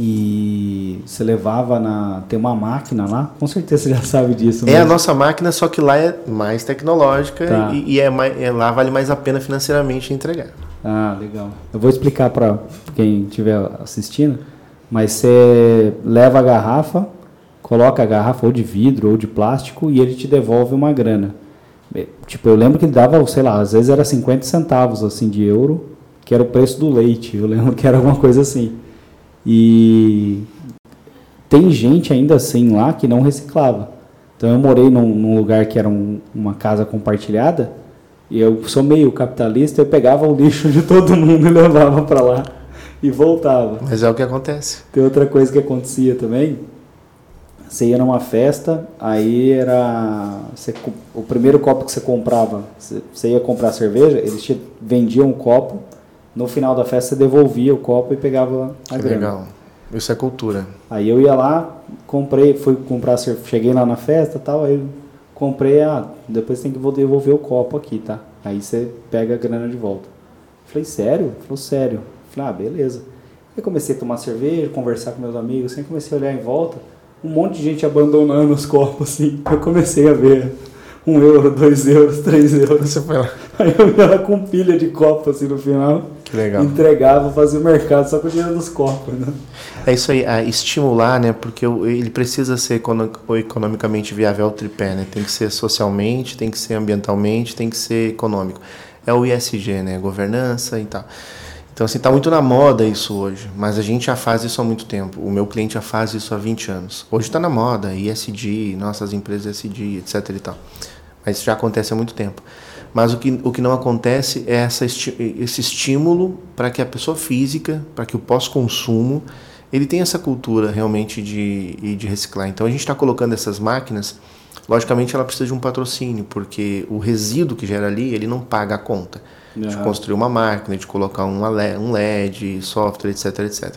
E você levava na. Tem uma máquina lá, com certeza você já sabe disso. É a nossa máquina, só que lá é mais tecnológica tá. e, e, é mais, é, lá vale mais a pena financeiramente entregar. Ah, legal. Eu vou explicar para quem estiver assistindo, mas você leva a garrafa, coloca a garrafa ou de vidro ou de plástico e ele te devolve uma grana. É, tipo, eu lembro que ele dava, sei lá, às vezes era 50 centavos assim de euro, que era o preço do leite. Eu lembro que era alguma coisa assim. E tem gente ainda assim lá que não reciclava. Então eu morei num, num lugar que era um, uma casa compartilhada e eu sou meio capitalista, eu pegava o lixo de todo mundo e levava para lá e voltava. Mas é o que acontece. Tem outra coisa que acontecia também, você ia numa festa, aí era. Você, o primeiro copo que você comprava, você, você ia comprar cerveja, eles te vendiam um copo, no final da festa você devolvia o copo e pegava a que grana. Legal. Isso é cultura. Aí eu ia lá, comprei, fui comprar cerveja, cheguei lá na festa tal, aí comprei, ah, depois tem que devolver o copo aqui, tá? Aí você pega a grana de volta. Falei, sério? Falou, sério. Falei, ah, beleza. Aí comecei a tomar cerveja, conversar com meus amigos, assim, comecei a olhar em volta um monte de gente abandonando os copos, assim. Eu comecei a ver um euro, dois euros, três euros. Você foi lá. Aí eu ia lá com pilha de copos, assim, no final. Que legal. Entregava, fazia o mercado só com o dinheiro dos copos, né? É isso aí, é estimular, né? Porque ele precisa ser economicamente viável ao tripé, né? Tem que ser socialmente, tem que ser ambientalmente, tem que ser econômico. É o ISG, né? Governança e tal. Então, assim, está muito na moda isso hoje, mas a gente já faz isso há muito tempo. O meu cliente já faz isso há 20 anos. Hoje está na moda, ISD, nossas empresas ISD, etc e tal. Mas isso já acontece há muito tempo. Mas o que, o que não acontece é essa esse estímulo para que a pessoa física, para que o pós-consumo, ele tenha essa cultura realmente de, de reciclar. Então, a gente está colocando essas máquinas, logicamente ela precisa de um patrocínio, porque o resíduo que gera ali, ele não paga a conta de construir uma máquina, de colocar um LED, software, etc, etc.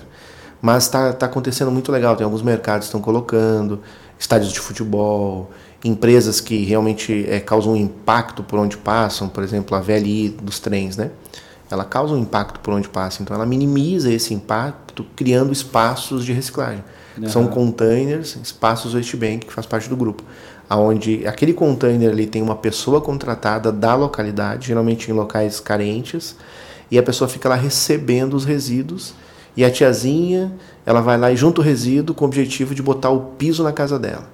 Mas está tá acontecendo muito legal. Tem alguns mercados que estão colocando, estádios de futebol, empresas que realmente é, causam um impacto por onde passam, por exemplo, a VLI dos trens, né? ela causa um impacto por onde passa. Então ela minimiza esse impacto criando espaços de reciclagem. Uhum. São containers, espaços Waste Bank, que faz parte do grupo. Onde aquele container ali tem uma pessoa contratada da localidade, geralmente em locais carentes, e a pessoa fica lá recebendo os resíduos e a tiazinha, ela vai lá e junta o resíduo com o objetivo de botar o piso na casa dela.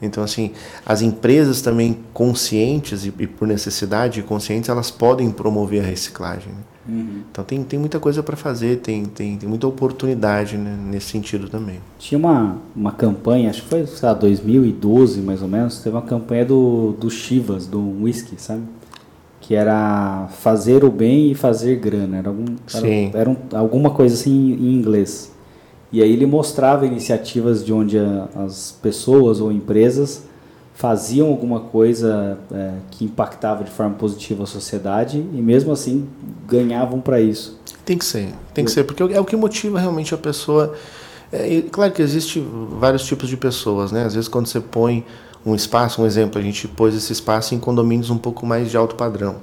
Então, assim, as empresas também conscientes e, e por necessidade conscientes, elas podem promover a reciclagem. Né? Uhum. Então, tem, tem muita coisa para fazer, tem, tem, tem muita oportunidade né, nesse sentido também. Tinha uma, uma campanha, acho que foi, sei lá, 2012 mais ou menos, teve uma campanha do, do Chivas, do whisky, sabe? que era fazer o bem e fazer grana. Era, algum, era, era um, alguma coisa assim em inglês. E aí ele mostrava iniciativas de onde a, as pessoas ou empresas faziam alguma coisa é, que impactava de forma positiva a sociedade e mesmo assim ganhavam para isso. Tem que ser, tem que ser, porque é o que motiva realmente a pessoa. É, claro que existe vários tipos de pessoas, né? Às vezes quando você põe um espaço, um exemplo, a gente pôs esse espaço em condomínios um pouco mais de alto padrão.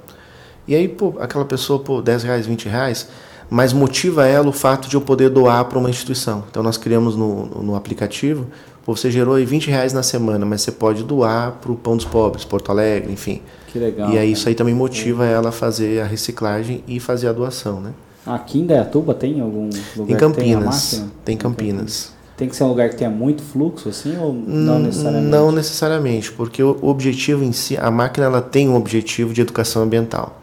E aí, pô, aquela pessoa, pô, 10 reais, 20 reais, mas motiva ela o fato de eu poder doar para uma instituição. Então nós criamos no, no aplicativo, você gerou aí 20 reais na semana, mas você pode doar para o Pão dos Pobres, Porto Alegre, enfim. Que legal. E aí isso aí também motiva ela a fazer a reciclagem e fazer a doação, né? Aqui em Dayatuba tem algum lugar em Campinas, tem, tem Campinas. Tem que ser um lugar que tenha muito fluxo, assim, ou não necessariamente? Não necessariamente, porque o objetivo em si, a máquina ela tem um objetivo de educação ambiental.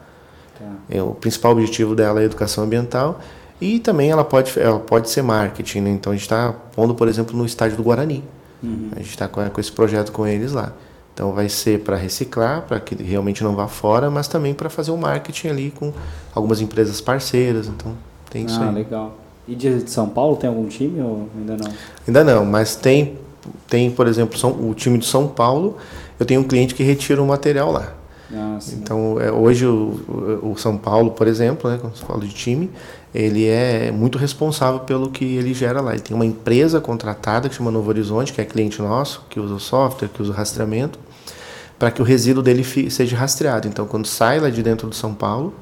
É, o principal objetivo dela é a educação ambiental e também ela pode, ela pode ser marketing. Né? Então a gente está pondo, por exemplo, no estádio do Guarani. Uhum. A gente está com, com esse projeto com eles lá. Então vai ser para reciclar, para que realmente não vá fora, mas também para fazer o um marketing ali com algumas empresas parceiras. Então tem isso ah, aí. legal. E de São Paulo tem algum time ou ainda não? Ainda não, mas tem, tem por exemplo, São, o time de São Paulo. Eu tenho um cliente que retira o material lá. Ah, então, é, hoje o, o, São Paulo, por exemplo, né, quando se fala de time, ele é muito responsável pelo que ele gera lá. Ele tem uma empresa contratada que chama Novo Horizonte, que é cliente nosso, que usa o software, que usa o rastreamento, para que o resíduo dele seja rastreado. Então, quando sai lá de dentro do São Paulo,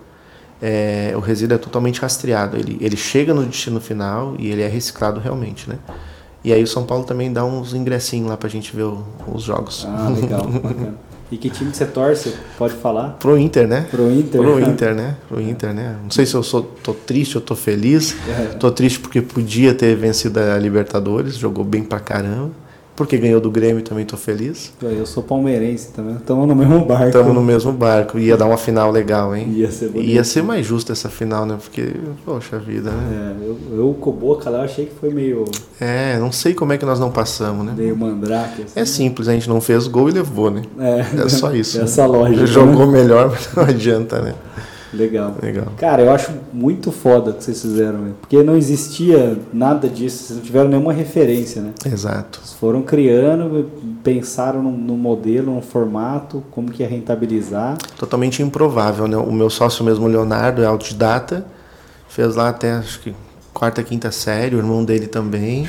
é, o resíduo é totalmente rastreado. Ele, ele chega no destino final e ele é reciclado realmente, né? E aí o São Paulo também dá uns ingressinhos lá pra gente ver o, os jogos. Ah, legal, E que time que você torce? Pode falar? Pro Inter, né? Pro Inter. Pro Inter, né? Pro Inter, né? Não sei se eu sou, tô triste ou tô feliz. É. Tô triste porque podia ter vencido a Libertadores, jogou bem pra caramba porque ganhou do Grêmio também estou feliz. Eu sou palmeirense também, estamos no mesmo barco. Estamos no mesmo barco, ia dar uma final legal, hein? Ia ser bonito. Ia ser mais justa essa final, né? Porque, poxa vida, né? É, eu, eu com boca lá, eu achei que foi meio... É, não sei como é que nós não passamos, né? Meio mandrake. Assim. É simples, a gente não fez gol e levou, né? É, é só isso. Essa né? lógica. Jogou né? melhor, mas não adianta, né? Legal. Legal. Cara, eu acho muito foda o que vocês fizeram, porque não existia nada disso, vocês não tiveram nenhuma referência, né? Exato. Vocês foram criando, pensaram no, no modelo, no formato, como que ia rentabilizar. Totalmente improvável, né? O meu sócio mesmo, Leonardo, é autodidata, fez lá até, acho que, quarta, quinta série, o irmão dele também.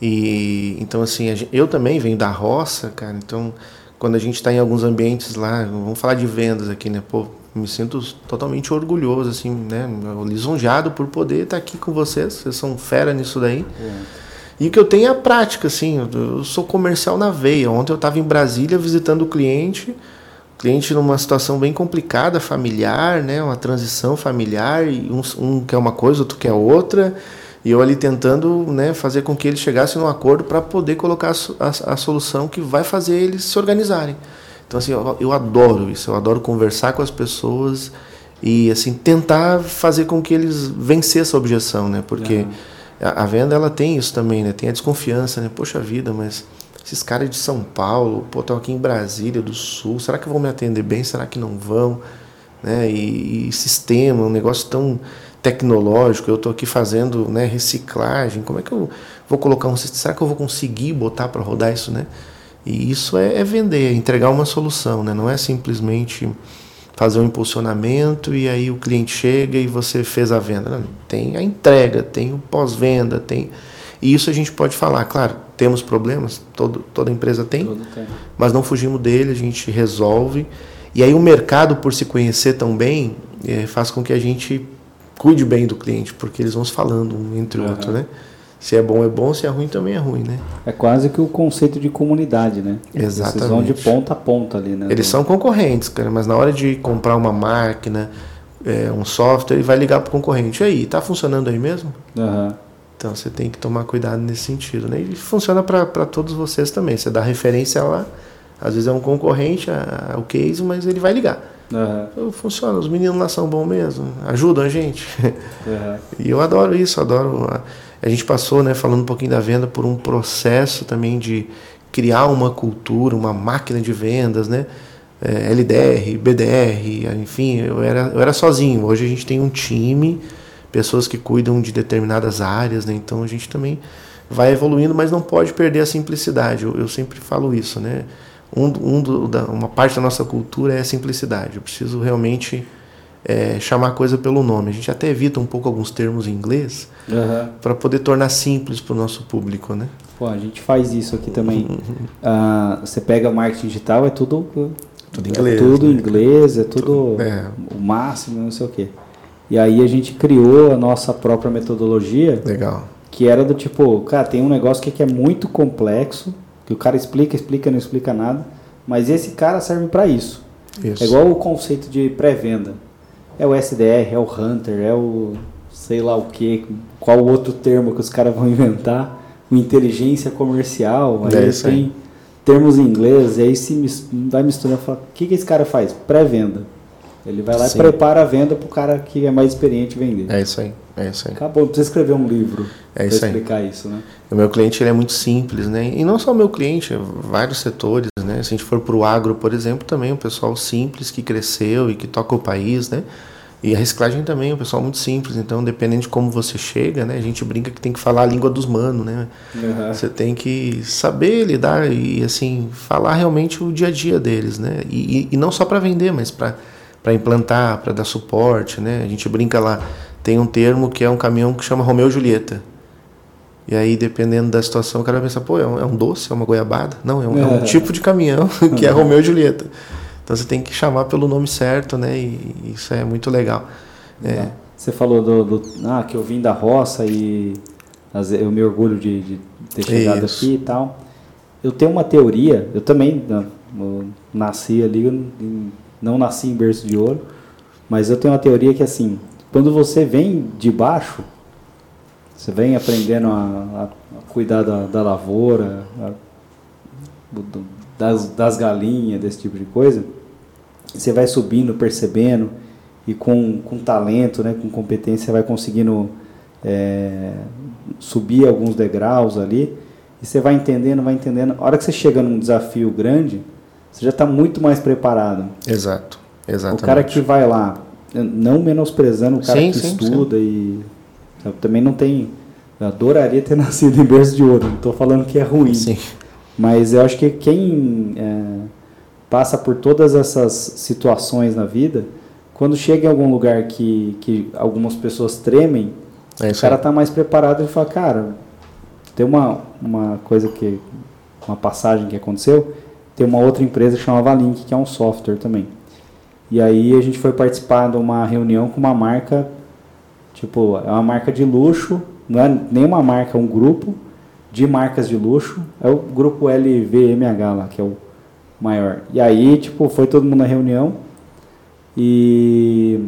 E então, assim, eu também venho da roça, cara, então quando a gente está em alguns ambientes lá, vamos falar de vendas aqui, né? Pô, me sinto totalmente orgulhoso, assim, né? Lisonjeado por poder estar aqui com vocês. Vocês são fera nisso daí. É. E que eu tenho é a prática, assim, eu sou comercial na veia. Ontem eu estava em Brasília visitando o cliente, cliente numa situação bem complicada, familiar, né? Uma transição familiar, e um, um quer uma coisa, outro quer outra. E eu ali tentando né, fazer com que eles chegassem num acordo para poder colocar a, a, a solução que vai fazer eles se organizarem. Então, assim, eu, eu adoro isso, eu adoro conversar com as pessoas e, assim, tentar fazer com que eles vencer essa objeção, né? Porque uhum. a, a, venda, ela tem isso também, né? Tem a desconfiança, né? Poxa vida, mas esses caras de São Paulo, pô, estão aqui em Brasília do Sul, será que vão me atender bem? Será que não vão? Né? E, e sistema, um negócio tão tecnológico, eu estou aqui fazendo né, reciclagem, como é que eu vou colocar um será que eu vou conseguir botar para rodar isso, né? E isso é, é, vender, é entregar uma solução, né? não é simplesmente fazer um impulsionamento e aí o cliente chega e você fez a venda. Não, tem a entrega, tem o pós-venda, tem. E isso a gente pode falar, claro, temos problemas, todo, toda empresa tem, tem, mas não fugimos dele, a gente resolve. E aí o mercado, por se conhecer tão bem, é, faz com que a gente cuide bem do cliente, porque eles vão se falando um entre o uhum. outro, né? Se é bom é bom, se é ruim também é ruim, né? É quase que o conceito de comunidade, né? Exatamente. Vocês vão de ponta a ponta ali, né? Eles são concorrentes, cara, mas na hora de comprar uma máquina, é, um software, ele vai ligar para o concorrente. E aí, tá funcionando aí mesmo? Uhum. Então você tem que tomar cuidado nesse sentido, né? E funciona para todos vocês também. Você dá referência lá, às vezes é um concorrente ao case, mas ele vai ligar. Uhum. Funciona, os meninos lá são bons mesmo, ajudam a gente. Uhum. E eu adoro isso, adoro. A, a gente passou, né, falando um pouquinho da venda, por um processo também de criar uma cultura, uma máquina de vendas, né? É, LDR, BDR, enfim, eu era, eu era sozinho. Hoje a gente tem um time, pessoas que cuidam de determinadas áreas, né? Então a gente também vai evoluindo, mas não pode perder a simplicidade. Eu, eu sempre falo isso, né? Um, um do, da, uma parte da nossa cultura é a simplicidade. Eu preciso realmente é, chamar a coisa pelo nome. A gente até evita um pouco alguns termos em inglês uhum. para poder tornar simples para o nosso público, né? Pô, a gente faz isso aqui também. Uhum. Uh, você pega marketing digital, é tudo tudo inglês. É tudo né? inglês, é tudo, é. o máximo, não sei o quê. E aí a gente criou a nossa própria metodologia. Legal. Que era do tipo, cara, tem um negócio que é muito complexo, que o cara explica, explica, não explica nada, mas esse cara serve para isso. isso. É igual o conceito de pré-venda. É o SDR, é o Hunter, é o sei lá o que, qual outro termo que os caras vão inventar, o inteligência comercial, aí é tem aí. termos em inglês, e aí se vai misturando, fala, o que, que esse cara faz? Pré-venda. Ele vai lá Sim. e prepara a venda para o cara que é mais experiente vender. É isso aí. É isso aí. Acabou, não precisa escrever um livro é para explicar isso, né? O meu cliente ele é muito simples, né? E não só o meu cliente, vários setores, né? Se a gente for para o agro, por exemplo, também o pessoal simples que cresceu e que toca o país, né? E a reciclagem também é um pessoal muito simples, então dependendo de como você chega, né? A gente brinca que tem que falar a língua dos manos, né? Uhum. Você tem que saber lidar e assim falar realmente o dia a dia deles, né? E, e, e não só para vender, mas para para implantar, para dar suporte, né? A gente brinca lá, tem um termo que é um caminhão que chama Romeu e Julieta. E aí, dependendo da situação, o cara vai pensar, pô, é um, é um doce, é uma goiabada? Não, é um, é um tipo de caminhão que é Romeu e Julieta. Então você tem que chamar pelo nome certo, né? E isso é muito legal. É. Você falou do, do, ah, que eu vim da roça e eu me orgulho de, de ter chegado isso. aqui e tal. Eu tenho uma teoria, eu também né, eu nasci ali não nasci em berço de ouro, mas eu tenho uma teoria que assim, quando você vem de baixo, você vem aprendendo a, a cuidar da, da lavoura, a, do, das, das galinhas, desse tipo de coisa, você vai subindo, percebendo e com, com talento, né, com competência, você vai conseguindo é, subir alguns degraus ali e você vai entendendo, vai entendendo. A hora que você chega num desafio grande, você já está muito mais preparado. Exato, exatamente. O cara que vai lá, não menosprezando o cara sim, que sim, estuda sim. e também não tem. Eu adoraria ter nascido em berço de ouro. Não estou falando que é ruim. Sim. Mas eu acho que quem é, passa por todas essas situações na vida, quando chega em algum lugar que, que algumas pessoas tremem, é o cara está mais preparado e fala, cara, tem uma, uma coisa que. uma passagem que aconteceu tem uma outra empresa que chamava Link, que é um software também. E aí a gente foi participar de uma reunião com uma marca, tipo, é uma marca de luxo, não é nem uma marca, é um grupo de marcas de luxo, é o grupo LVMH lá, que é o maior. E aí, tipo, foi todo mundo na reunião e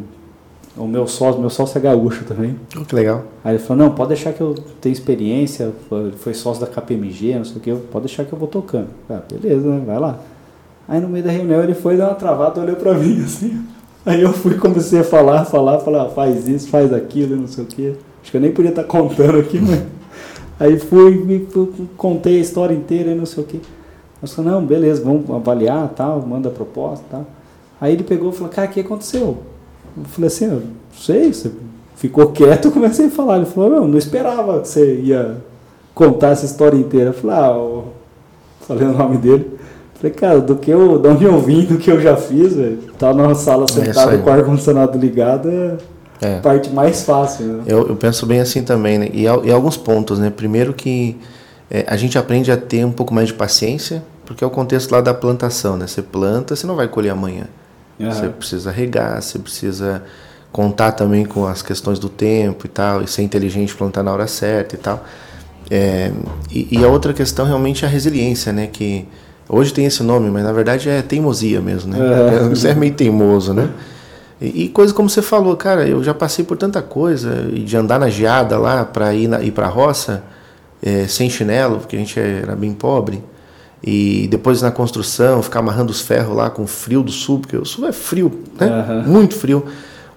o meu sócio, meu sócio é gaúcho também. Oh, que legal. Aí ele falou, não, pode deixar que eu tenho experiência, foi, foi sócio da KPMG, não sei o que, pode deixar que eu vou tocando. Ah, beleza, né? Vai lá. Aí no meio da reunião ele foi dar uma travada, olhou pra mim assim. Aí eu fui, comecei a falar, falar, falar, faz isso, faz aquilo, não sei o que. Acho que eu nem podia estar tá contando aqui, mas. Aí fui, contei a história inteira e não sei o que. Eu falei, não, beleza, vamos avaliar, tal, manda proposta, tal. Aí ele pegou e falou, cara, o que aconteceu? Eu falei assim, não sei, você ficou quieto, eu comecei a falar. Ele falou, não, não esperava que você ia contar essa história inteira. Eu falei, ah, eu... falei o nome dele. Falei, cara, do que eu, de onde eu vim, do que eu já fiz, velho, tá na sala é sentado é com o ar-condicionado ligado é, é, a parte mais fácil. Né? Eu, eu penso bem assim também, né? E, e alguns pontos, né? Primeiro que é, a gente aprende a ter um pouco mais de paciência, porque é o contexto lá da plantação, né? Você planta, você não vai colher amanhã. Uhum. Você precisa regar, você precisa contar também com as questões do tempo e tal, e ser inteligente, plantar na hora certa e tal. É, e, e, a outra questão realmente é a resiliência, né? Que hoje tem esse nome, mas na verdade é teimosia mesmo, né? Uhum. Você é meio teimoso, né? E, e coisa como você falou, cara, eu já passei por tanta coisa, e de andar na geada lá para ir, na, ir para a roça, é, sem chinelo, porque a gente era bem pobre. E depois na construção, ficar amarrando os ferros lá com frio do sul, porque o sul é frio, né? Uhum. Muito frio.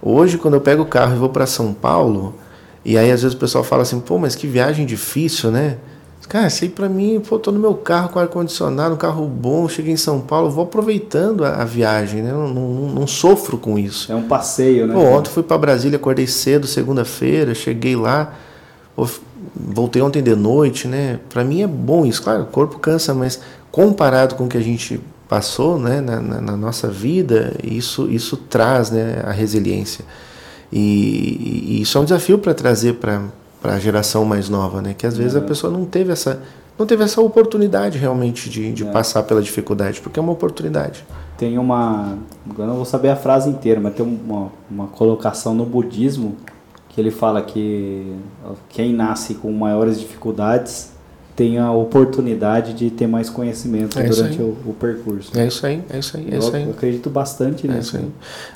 Hoje, quando eu pego o carro e vou para São Paulo, e aí às vezes o pessoal fala assim, pô, mas que viagem difícil, né? Cara, sei para mim, pô, tô no meu carro com ar-condicionado, um carro bom, cheguei em São Paulo, vou aproveitando a, a viagem, né? Não, não, não, sofro com isso. É um passeio, né? Pô, ontem fui para Brasília, acordei cedo, segunda-feira, cheguei lá, voltei ontem de noite, né? Para mim é bom isso, claro, o corpo cansa, mas comparado com o que a gente passou, né, na, na, na nossa vida, isso isso traz, né, a resiliência. E, e isso é um desafio para trazer para para a geração mais nova, né? Que às vezes a é. pessoa não teve essa não teve essa oportunidade realmente de, de é. passar pela dificuldade, porque é uma oportunidade. Tem uma, eu não vou saber a frase inteira, mas tem uma, uma colocação no budismo que ele fala que quem nasce com maiores dificuldades tem a oportunidade de ter mais conhecimento é durante o, o, percurso. É isso aí, é isso aí, é isso aí. Eu acredito bastante é nisso. É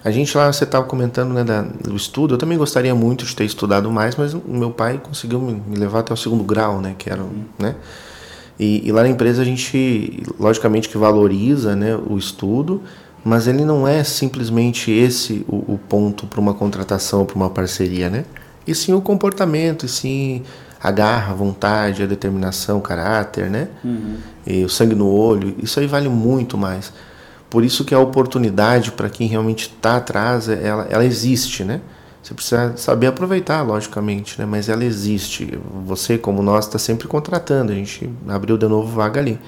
a gente lá, você estava comentando né, da, do estudo, eu também gostaria muito de ter estudado mais, mas o meu pai conseguiu me, levar até o segundo grau, né, que era, uhum. né, e, e, lá na empresa a gente, logicamente que valoriza, né, o estudo, mas ele não é simplesmente esse o, o ponto para uma contratação, para uma parceria, né? E sim o comportamento, e sim a garra, a vontade, a determinação, o caráter, né? Uhum. E o sangue no olho, isso aí vale muito mais. Por isso que a oportunidade para quem realmente está atrás, ela, ela existe, né? Você precisa saber aproveitar, logicamente, né? Mas ela existe. Você, como nós, está sempre contratando. A gente abriu de novo vaga ali.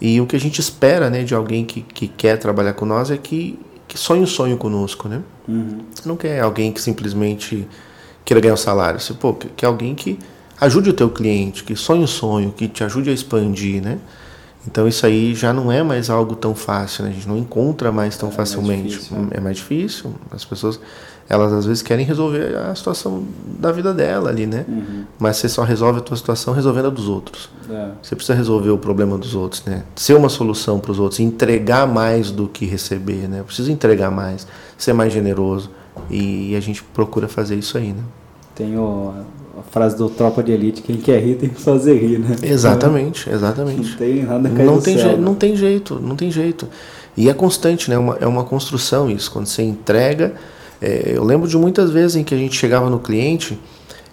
E o que a gente espera né, de alguém que, que quer trabalhar com nós é que, que sonhe o um sonho conosco, né? Uhum. Não quer alguém que simplesmente queira ganhar um salário. Você, pô, quer alguém que ajude o teu cliente, que sonhe o um sonho, que te ajude a expandir, né? Então isso aí já não é mais algo tão fácil, né? A gente não encontra mais tão é facilmente. Mais difícil, é. é mais difícil. As pessoas elas às vezes querem resolver a situação da vida dela ali, né? Uhum. Mas você só resolve a tua situação resolvendo a dos outros. É. Você precisa resolver o problema dos outros, né? Ser uma solução para os outros, entregar mais do que receber, né? Precisa entregar mais, ser mais generoso e, a gente procura fazer isso aí, né? Tem o, a frase do Tropa de Elite, quem quer rir tem que fazer rir, né? Exatamente, exatamente. Não tem nada não tem, céu, não tem jeito, não tem jeito. E é constante, né? É uma, é uma construção isso. Quando você entrega é, eu lembro de muitas vezes em que a gente chegava no cliente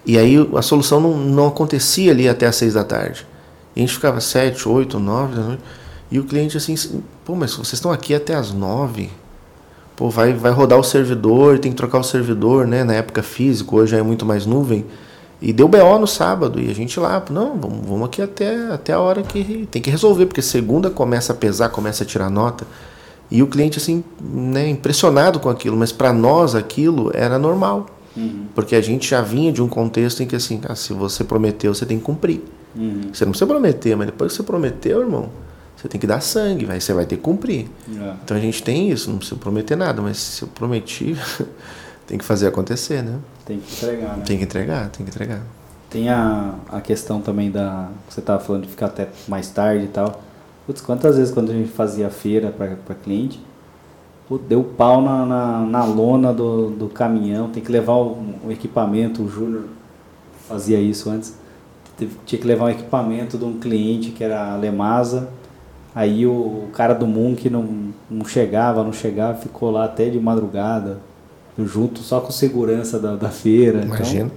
e aí a solução não, não acontecia ali até às seis da tarde. E a gente ficava sete, oito, nove da noite. E o cliente assim, pô, mas vocês estão aqui até às nove. Pô, vai, vai rodar o servidor, tem que trocar o servidor, né? Na época físico, hoje é muito mais nuvem. E deu BO no sábado, e a gente lá, não, vamos, vamos aqui até, até a hora que tem que resolver, porque segunda começa a pesar, começa a tirar nota. E o cliente, assim, né, impressionado com aquilo, mas para nós aquilo era normal. Uhum. Porque a gente já vinha de um contexto em que, assim, ah, se você prometeu, você tem que cumprir. Uhum. Você não precisa prometer, mas depois que você prometeu, irmão, você tem que dar sangue, vai, você vai ter que cumprir. É. Então a gente tem isso, não precisa prometer nada, mas se eu prometi, tem que fazer acontecer, né? Tem que entregar, né? Tem que entregar, tem que entregar. Tem a, a questão também da. Você estava falando de ficar até mais tarde e tal. Putz, quantas vezes quando a gente fazia feira para cliente, putz, deu pau na, na, na, lona do, do caminhão, tem que levar o, o equipamento, o Júnior fazia isso antes, teve, tinha que levar um equipamento de um cliente que era a Lemasa, aí o, o cara do Munk não, não chegava, não chegava, ficou lá até de madrugada, junto só com segurança da, da feira. Imagina.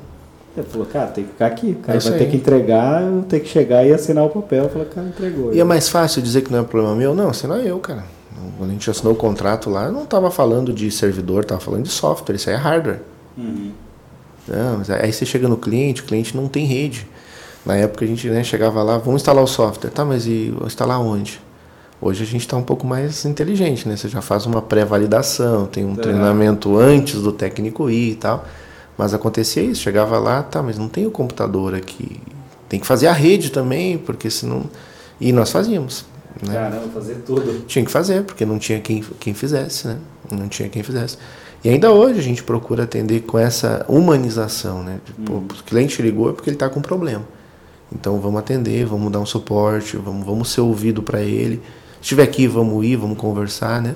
Então, ele falou, cara, tem que ficar aqui. O cara é vai aí. ter que entregar, eu tenho que chegar e assinar o papel. Eu falei, cara, entregou. E é mais fácil dizer que não é problema meu? Não, assinar eu, cara. Quando a gente assinou o contrato lá, eu não estava falando de servidor, estava falando de software, isso aí é hardware. Uhum. Não, aí você chega no cliente, o cliente não tem rede. Na época a gente né, chegava lá, vamos instalar o software. Tá, mas e instalar onde? Hoje a gente está um pouco mais inteligente, né? Você já faz uma pré-validação, tem um é. treinamento antes do técnico ir e tal. Mas acontecia isso, chegava lá, tá, mas não tem o computador aqui. Tem que fazer a rede também, porque senão. E nós fazíamos. Né? Caramba, fazer tudo. Tinha que fazer, porque não tinha quem, quem fizesse, né? Não tinha quem fizesse. E ainda hoje a gente procura atender com essa humanização, né? Tipo, hum. O cliente ligou é porque ele está com um problema. Então vamos atender, vamos dar um suporte, vamos, vamos ser ouvido para ele. Se estiver aqui, vamos ir, vamos conversar, né?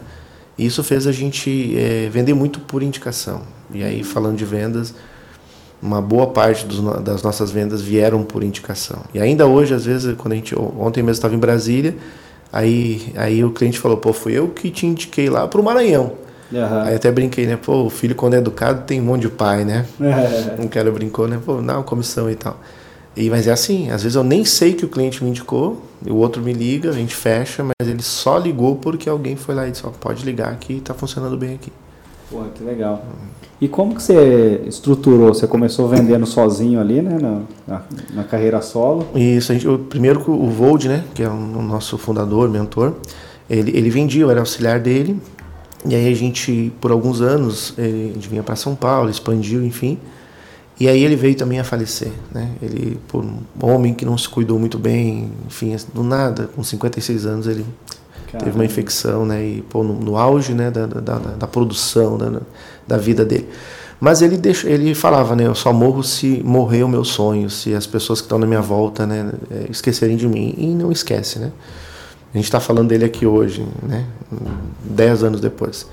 E isso fez a gente é, vender muito por indicação. E aí, falando de vendas, uma boa parte dos, das nossas vendas vieram por indicação. E ainda hoje, às vezes, quando a gente ontem mesmo estava em Brasília, aí aí o cliente falou: "Pô, fui eu que te indiquei lá para o Maranhão". Uhum. Aí até brinquei, né? Pô, o filho quando é educado tem um monte de pai, né? É. Um cara brincou, né? Pô, não, comissão e tal. E, mas é assim, às vezes eu nem sei que o cliente me indicou, o outro me liga, a gente fecha, mas ele só ligou porque alguém foi lá e disse, ó, pode ligar que está funcionando bem aqui. Pô, que legal. E como que você estruturou? Você começou vendendo sozinho ali, né, na, na, na carreira solo? Isso, a gente, o, primeiro o Vold, né, que é o nosso fundador, mentor, ele, ele vendia, eu era auxiliar dele, e aí a gente, por alguns anos, ele, a gente vinha para São Paulo, expandiu, enfim, e aí ele veio também a falecer, né? Ele, por um homem que não se cuidou muito bem, enfim, do nada, com 56 anos ele Caramba. teve uma infecção, né? E pô, no, no auge, né, da, da, da produção, da, da vida dele. Mas ele deixa, ele falava, né? Eu só morro se morrer o meu sonho, se as pessoas que estão na minha volta, né, é, esquecerem de mim. E não esquece, né? A gente está falando dele aqui hoje, né? Dez anos depois.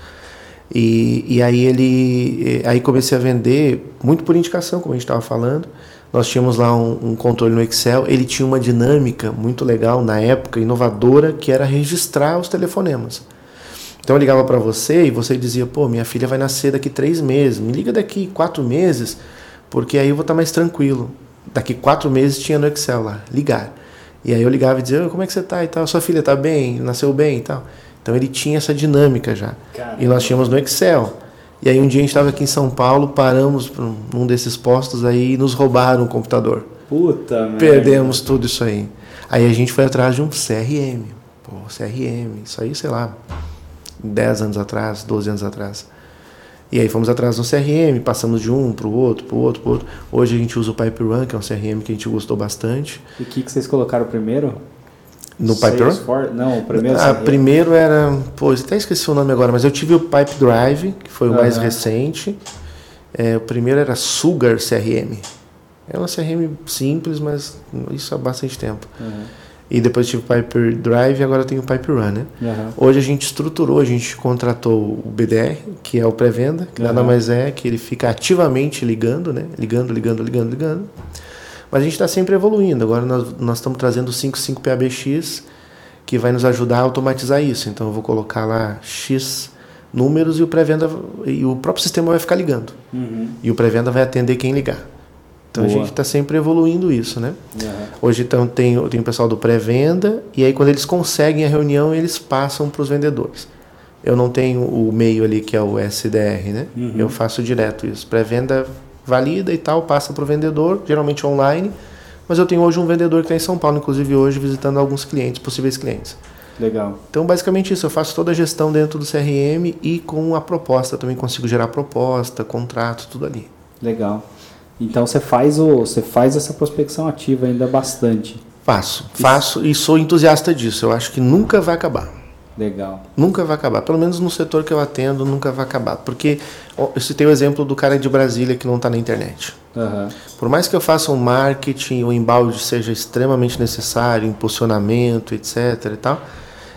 E, e aí ele aí comecei a vender muito por indicação, como a gente estava falando. Nós tínhamos lá um, um, controle no Excel. Ele tinha uma dinâmica muito legal na época, inovadora, que era registrar os telefonemas. Então eu ligava para você e você dizia: pô, minha filha vai nascer daqui três meses. Me liga daqui quatro meses, porque aí eu vou estar tá mais tranquilo. Daqui quatro meses tinha no Excel lá, ligar. E aí eu ligava e dizia: como é que você está e tal? Sua filha está bem? Nasceu bem e tal? Então ele tinha essa dinâmica já. Caramba. E nós tínhamos no Excel. E aí um dia a gente estava aqui em São Paulo, paramos num desses postos aí e nos roubaram o computador. Puta, Perdemos merda. tudo isso aí. Aí a gente foi atrás de um CRM. Pô, CRM, isso aí, sei lá, 10 anos atrás, 12 anos atrás. E aí fomos atrás do CRM, passamos de um para o outro, para o outro, para outro. Hoje a gente usa o Pipe Run, que é um CRM que a gente gostou bastante. E o que, que vocês colocaram primeiro? No Python? Não, o primeiro. Ah, primeiro era. Pô, até esqueci o nome agora, mas eu tive o Pipe Drive, que foi o mais recente. É, o primeiro era Sugar CRM. É uma CRM simples, mas isso há bastante tempo. Uhum. E depois tive o Pipe Drive e agora tenho o Pipe Run, né? Uhum. Hoje a gente estruturou, a gente contratou o BDR, que é o pré-venda, que nada mais é que ele fica ativamente ligando, né? Ligando, ligando, ligando, ligando. Mas a gente está sempre evoluindo. Agora nós, nós estamos trazendo o 55 PABX, que vai nos ajudar a automatizar isso. Então eu vou colocar lá X números e o pré-venda e o próprio sistema vai ficar ligando. Uhum. E o pré-venda vai atender quem ligar. Então Boa. a gente está sempre evoluindo isso, né? Uhum. Hoje então, tem, tem o pessoal do pré-venda e aí quando eles conseguem a reunião, eles passam para os vendedores. Eu não tenho o meio ali que é o SDR, né? Uhum. Eu faço direto isso. Pré-venda valida e tal, passa para o vendedor, geralmente online. Mas eu tenho hoje um vendedor que está em São Paulo, inclusive hoje, visitando alguns clientes, possíveis clientes. Legal. Então, basicamente isso, eu faço toda a gestão dentro do CRM e com a proposta, também consigo gerar proposta, contrato, tudo ali. Legal. Então você faz o, você faz essa prospecção ativa ainda bastante. Faço, faço e sou entusiasta disso. Eu acho que nunca vai acabar. Legal. Nunca vai acabar. Pelo menos no setor que eu atendo, nunca vai acabar. Porque eu citei o exemplo do cara de Brasília que não está na internet. Uhum. Por mais que eu faça um marketing, o embalde seja extremamente necessário, impulsionamento, etc. e tal,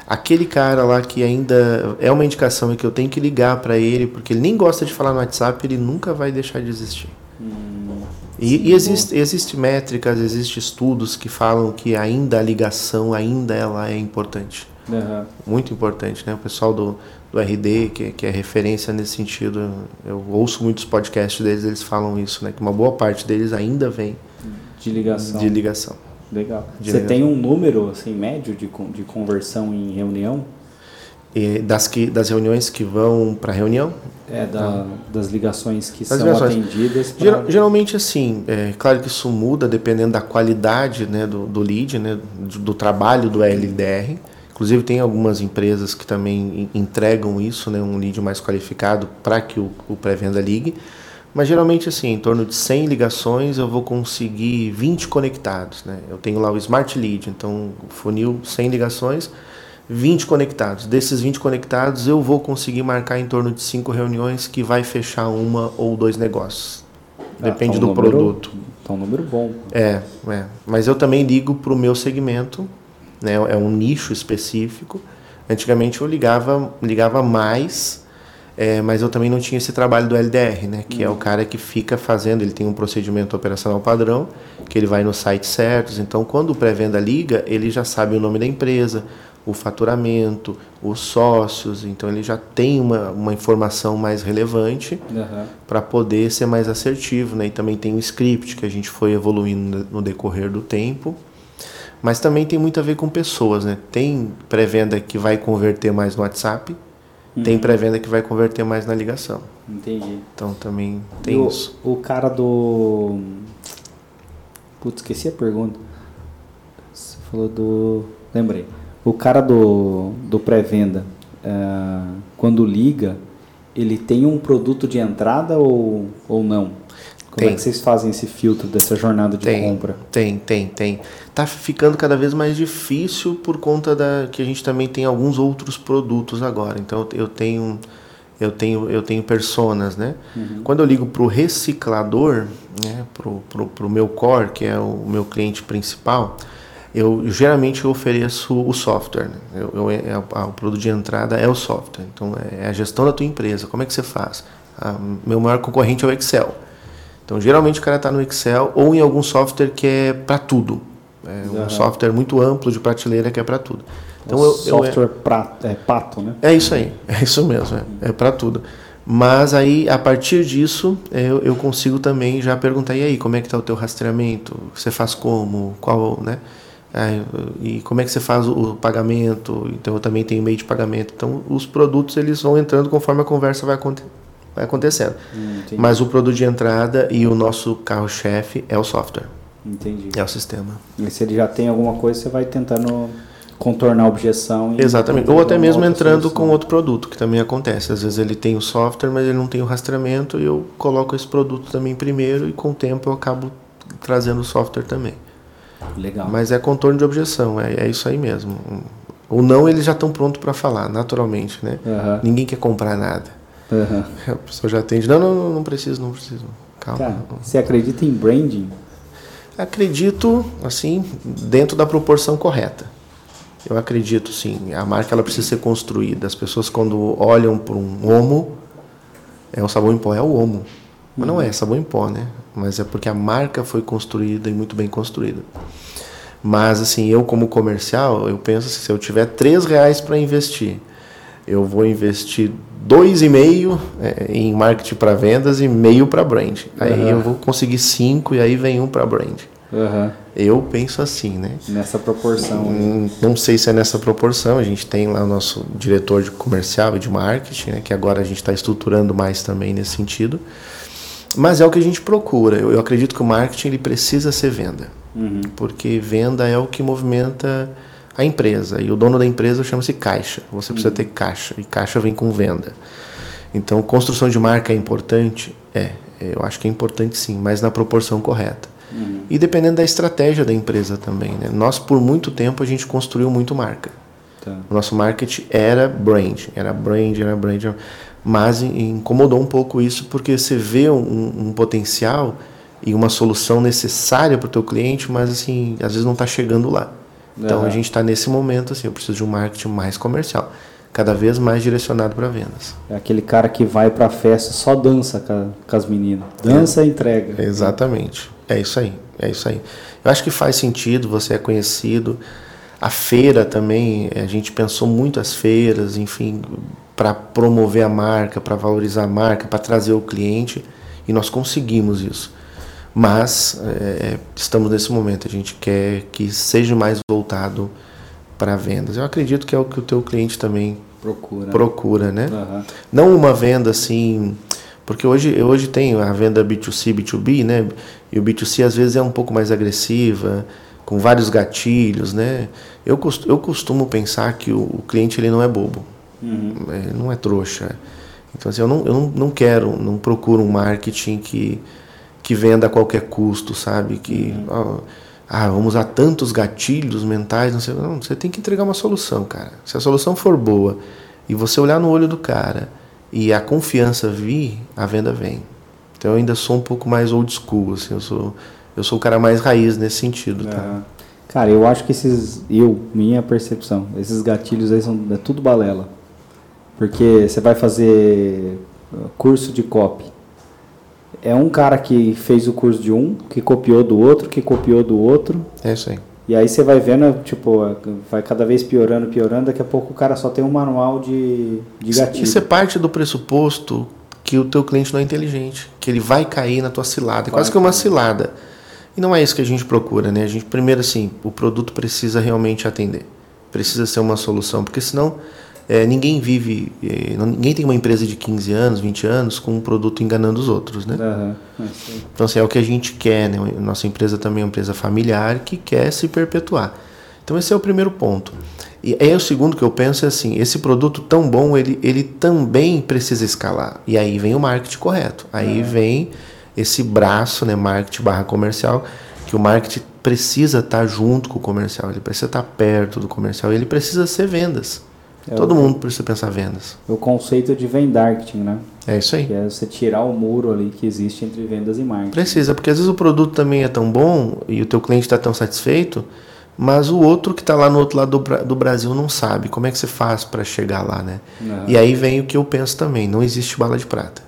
aquele cara lá que ainda é uma indicação e que eu tenho que ligar para ele, porque ele nem gosta de falar no WhatsApp, ele nunca vai deixar de existir. Hum, e, e existe, existe métricas, existe estudos que falam que ainda a ligação, ainda ela é importante. Uhum. Muito importante, né? O pessoal do, do RD, que, que é referência nesse sentido, eu ouço muitos podcasts deles, eles falam isso, né? Que uma boa parte deles ainda vem de ligação. De ligação. Legal. De Você ligação. tem um número assim médio de, de conversão em reunião? E das, que, das reuniões que vão para reunião? É, da, das ligações que das são ligações. atendidas. Pra... Geral, geralmente, assim, é claro que isso muda dependendo da qualidade né, do, do lead, né, do, do trabalho do LDR. Inclusive tem algumas empresas que também entregam isso, né, um lead mais qualificado para que o, o pré-venda ligue. Mas geralmente assim, em torno de 100 ligações eu vou conseguir 20 conectados. Né? Eu tenho lá o Smart Lead, então funil 100 ligações, 20 conectados. Desses 20 conectados, eu vou conseguir marcar em torno de cinco reuniões que vai fechar uma ou dois negócios. Ah, Depende tá um do número, produto. Tá um número bom. É, é. Mas eu também ligo para o meu segmento, né? É um nicho específico. Antigamente eu ligava, ligava mais, é, mas eu também não tinha esse trabalho do LDR, né? Que hum. é o cara que fica fazendo, ele tem um procedimento operacional padrão, que ele vai nos sites certos. Então, quando o pré-venda liga, ele já sabe o nome da empresa, o faturamento, os sócios, então ele já tem uma, uma informação mais relevante uhum. para poder ser mais assertivo. Né? E também tem o script que a gente foi evoluindo no decorrer do tempo. Mas também tem muito a ver com pessoas. Né? Tem pré-venda que vai converter mais no WhatsApp, uhum. tem pré-venda que vai converter mais na ligação. Entendi. Então também tem o, isso. O cara do. Putz, esqueci a pergunta. Você falou do. Lembrei o cara do, do pré-venda, é, quando liga, ele tem um produto de entrada ou, ou não? Como é tem. é que vocês fazem esse filtro dessa jornada de tem, compra? Tem, tem, tem. Tá ficando cada vez mais difícil por conta da que a gente também tem alguns outros produtos agora. Então eu tenho eu tenho eu tenho personas, né? Uhum. Quando eu ligo para o reciclador, né, pro, pro, pro meu core, que é o meu cliente principal, eu geralmente eu ofereço o software. Né? Eu, eu, é, é o produto de entrada é o software. Então é a gestão da tua empresa. Como é que você faz? A, meu maior concorrente é o Excel. Então geralmente o cara está no Excel ou em algum software que é para tudo. É um uhum. software muito amplo de prateleira que é para tudo. Então o eu, software eu, é, pra, é pato, né? É isso aí. É isso mesmo. É, é para tudo. Mas aí, a partir disso, eu, eu, consigo também já perguntar, e aí, como é que está o teu rastreamento? Você faz como? Qual, né? É, e como é que você faz o pagamento? Então eu também tenho meio de pagamento. Então os produtos eles vão entrando conforme a conversa vai, aconte vai acontecendo. Hum, Mas o produto de entrada e o nosso carro-chefe é o software. Entendi. É o sistema. E se ele já tem alguma coisa, você vai tentando contornar a objeção. Exatamente. Ou até mesmo entrando solução. com outro produto, que também acontece. Às vezes ele tem o software, mas ele não tem o rastreamento e eu coloco esse produto também primeiro e com o tempo eu acabo trazendo o software também. Legal. Mas é contorno de objeção, é, é isso aí mesmo. Ou não, eles já estão prontos para falar, naturalmente, né? Uhum. Ninguém quer comprar nada. Uhum. A pessoa já atende, não, não, não, preciso, não preciso. Calma. Cara, você acredita em branding? Acredito, assim, dentro da proporção correta. Eu acredito, sim. A marca ela precisa ser construída. As pessoas, quando olham para um homo, é um sabão em pó, é o homo. Mas não é sabão em pó, né? Mas é porque a marca foi construída e muito bem construída. Mas assim, eu como comercial, eu penso assim, se eu tiver três reais para investir, eu vou investir dois e meio é, em marketing para vendas e meio para brand. Aí uhum. eu vou conseguir cinco e aí vem um para brand. Uhum. Eu penso assim, né? Nessa proporção. Hum, não sei se é nessa proporção. A gente tem lá o nosso diretor de comercial e de marketing, né, que agora a gente está estruturando mais também nesse sentido. Mas é o que a gente procura. Eu, eu acredito que o marketing ele precisa ser venda. Uhum. Porque venda é o que movimenta a empresa. E o dono da empresa chama-se caixa. Você precisa uhum. ter caixa. E caixa vem com venda. Então, construção de marca é importante? É. Eu acho que é importante sim, mas na proporção correta. Uhum. E dependendo da estratégia da empresa também. Né? Nós, por muito tempo, a gente construiu muito marca. Tá. O nosso marketing era brand. Era brand, era brand. Mas incomodou um pouco isso porque você vê um, um potencial e uma solução necessária para o teu cliente, mas assim às vezes não está chegando lá. Então uhum. a gente está nesse momento assim, eu preciso de um marketing mais comercial, cada vez mais direcionado para vendas. É aquele cara que vai para a festa só dança com, com as meninas, dança é. e entrega. Exatamente, é isso aí, é isso aí. Eu acho que faz sentido, você é conhecido. A feira também, a gente pensou muito as feiras, enfim, para promover a marca, para valorizar a marca, para trazer o cliente e nós conseguimos isso. Mas é, estamos nesse momento, a gente quer que seja mais voltado para vendas. Eu acredito que é o que o teu cliente também procura, procura né? Uhum. Não uma venda assim, porque hoje, hoje tem a venda B2C, B2B, né? E o B2C às vezes é um pouco mais agressiva, com vários gatilhos, né? Eu costumo, eu costumo pensar que o, o cliente ele não é bobo. Uhum. É, não é trouxa. Então, assim, eu, não, eu não, não quero, não procuro um marketing que, que venda a qualquer custo, sabe? Que, ó, ah, vamos usar tantos gatilhos mentais, não sei. Não, você tem que entregar uma solução, cara. Se a solução for boa e você olhar no olho do cara e a confiança vir, a venda vem. Então eu ainda sou um pouco mais old school, assim, eu sou eu sou o cara mais raiz nesse sentido, tá? Cara, eu acho que esses eu, minha percepção, esses gatilhos aí são é tudo balela. Porque você vai fazer curso de copy. É um cara que fez o curso de um, que copiou do outro, que copiou do outro. É isso aí. E aí você vai vendo, tipo, vai cada vez piorando, piorando, daqui a pouco o cara só tem um manual de, de gatilho. Isso é parte do pressuposto que o teu cliente não é inteligente, que ele vai cair na tua cilada, é quase que uma cilada. E não é isso que a gente procura, né? A gente primeiro assim, o produto precisa realmente atender, precisa ser uma solução, porque senão é, ninguém vive, é, ninguém tem uma empresa de 15 anos, 20 anos com um produto enganando os outros, né? Uhum. Então assim, é o que a gente quer, né? Nossa empresa também é uma empresa familiar que quer se perpetuar. Então esse é o primeiro ponto. E é o segundo que eu penso é assim, esse produto tão bom, ele, ele também precisa escalar. E aí vem o marketing correto. Aí é. vem esse braço, né, marketing barra comercial, que o marketing precisa estar junto com o comercial, ele precisa estar perto do comercial, ele precisa ser vendas. É Todo o, mundo precisa pensar vendas. O conceito de vendarketing, né? É isso aí. Que é você tirar o muro ali que existe entre vendas e marketing. Precisa, porque às vezes o produto também é tão bom e o teu cliente está tão satisfeito mas o outro que está lá no outro lado do, do, Brasil não sabe como é que você faz para chegar lá, né? Uhum. E aí vem o que eu penso também: não existe bala de prata.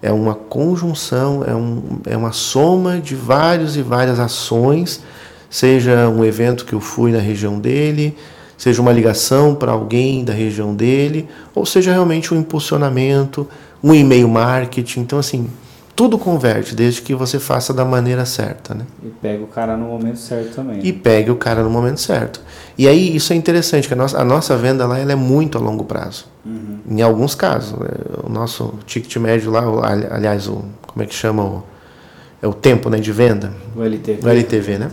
É uma conjunção, é, um, é uma soma de vários e várias ações, seja um evento que eu fui na região dele, seja uma ligação para alguém da região dele, ou seja realmente um impulsionamento, um e-mail marketing. Então, assim, tudo converte, desde que você faça da maneira certa, né? E pega o cara no momento certo também. E pegue o cara no momento certo. E aí isso é interessante, que a nossa, a nossa venda lá ela é muito a longo prazo. Uhum. Em alguns casos, né? o nosso ticket médio lá, aliás, o como é que chama o é o tempo, né, de venda? O LTV. O LTV, né?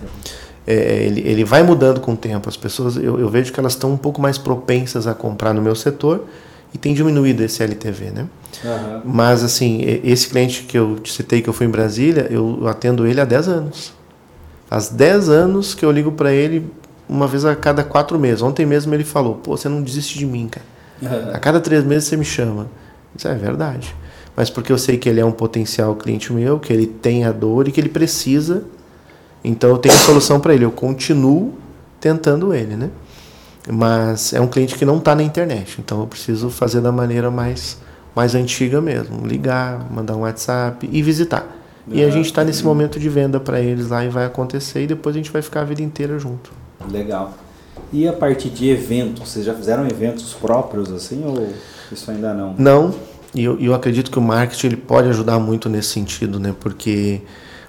É, ele, ele vai mudando com o tempo. As pessoas, eu, eu vejo que elas estão um pouco mais propensas a comprar no meu setor e tem diminuído esse LTV, né? Uhum. Mas, assim, esse cliente que eu te citei, que eu fui em Brasília, eu atendo ele há 10 anos. Faz 10 anos que eu ligo para ele uma vez a cada quatro meses. Ontem mesmo ele falou, pô, você não desiste de mim, cara. Uhum. A cada três meses você me chama. Isso é verdade. Mas porque eu sei que ele é um potencial cliente meu, que ele tem a dor e que ele precisa. Então eu tenho solução para ele. Eu continuo tentando ele, né? Mas é um cliente que não está na internet, então eu preciso fazer da maneira mais, mais antiga mesmo. Ligar, mandar um WhatsApp e visitar. E a gente está nesse momento de venda para eles lá e vai acontecer e depois a gente vai ficar a vida inteira junto. Legal. E a partir de eventos, vocês já fizeram eventos próprios assim ou isso ainda não? Não. E eu, eu acredito que o marketing ele pode ajudar muito nesse sentido, né? Porque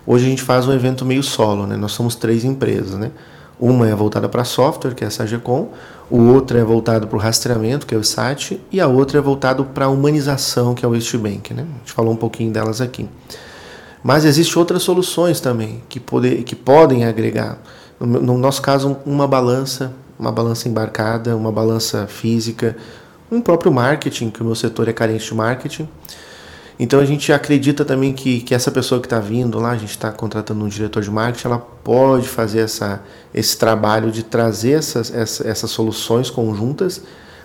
hoje a gente faz um evento meio solo, né? Nós somos três empresas, né? Uma é voltada para software, que é a Sagecom, o outro é voltado para o rastreamento, que é o SAT, e a outra é voltado para a humanização, que é o Eastbank. Né? A gente falou um pouquinho delas aqui. Mas existem outras soluções também que, poder, que podem agregar. No, no nosso caso, uma balança, uma balança embarcada, uma balança física, um próprio marketing, que o meu setor é carente de marketing. Então a gente acredita também que, que essa pessoa que está vindo lá, a gente está contratando um diretor de marketing, ela pode fazer essa, esse trabalho de trazer essas, essa, essas soluções conjuntas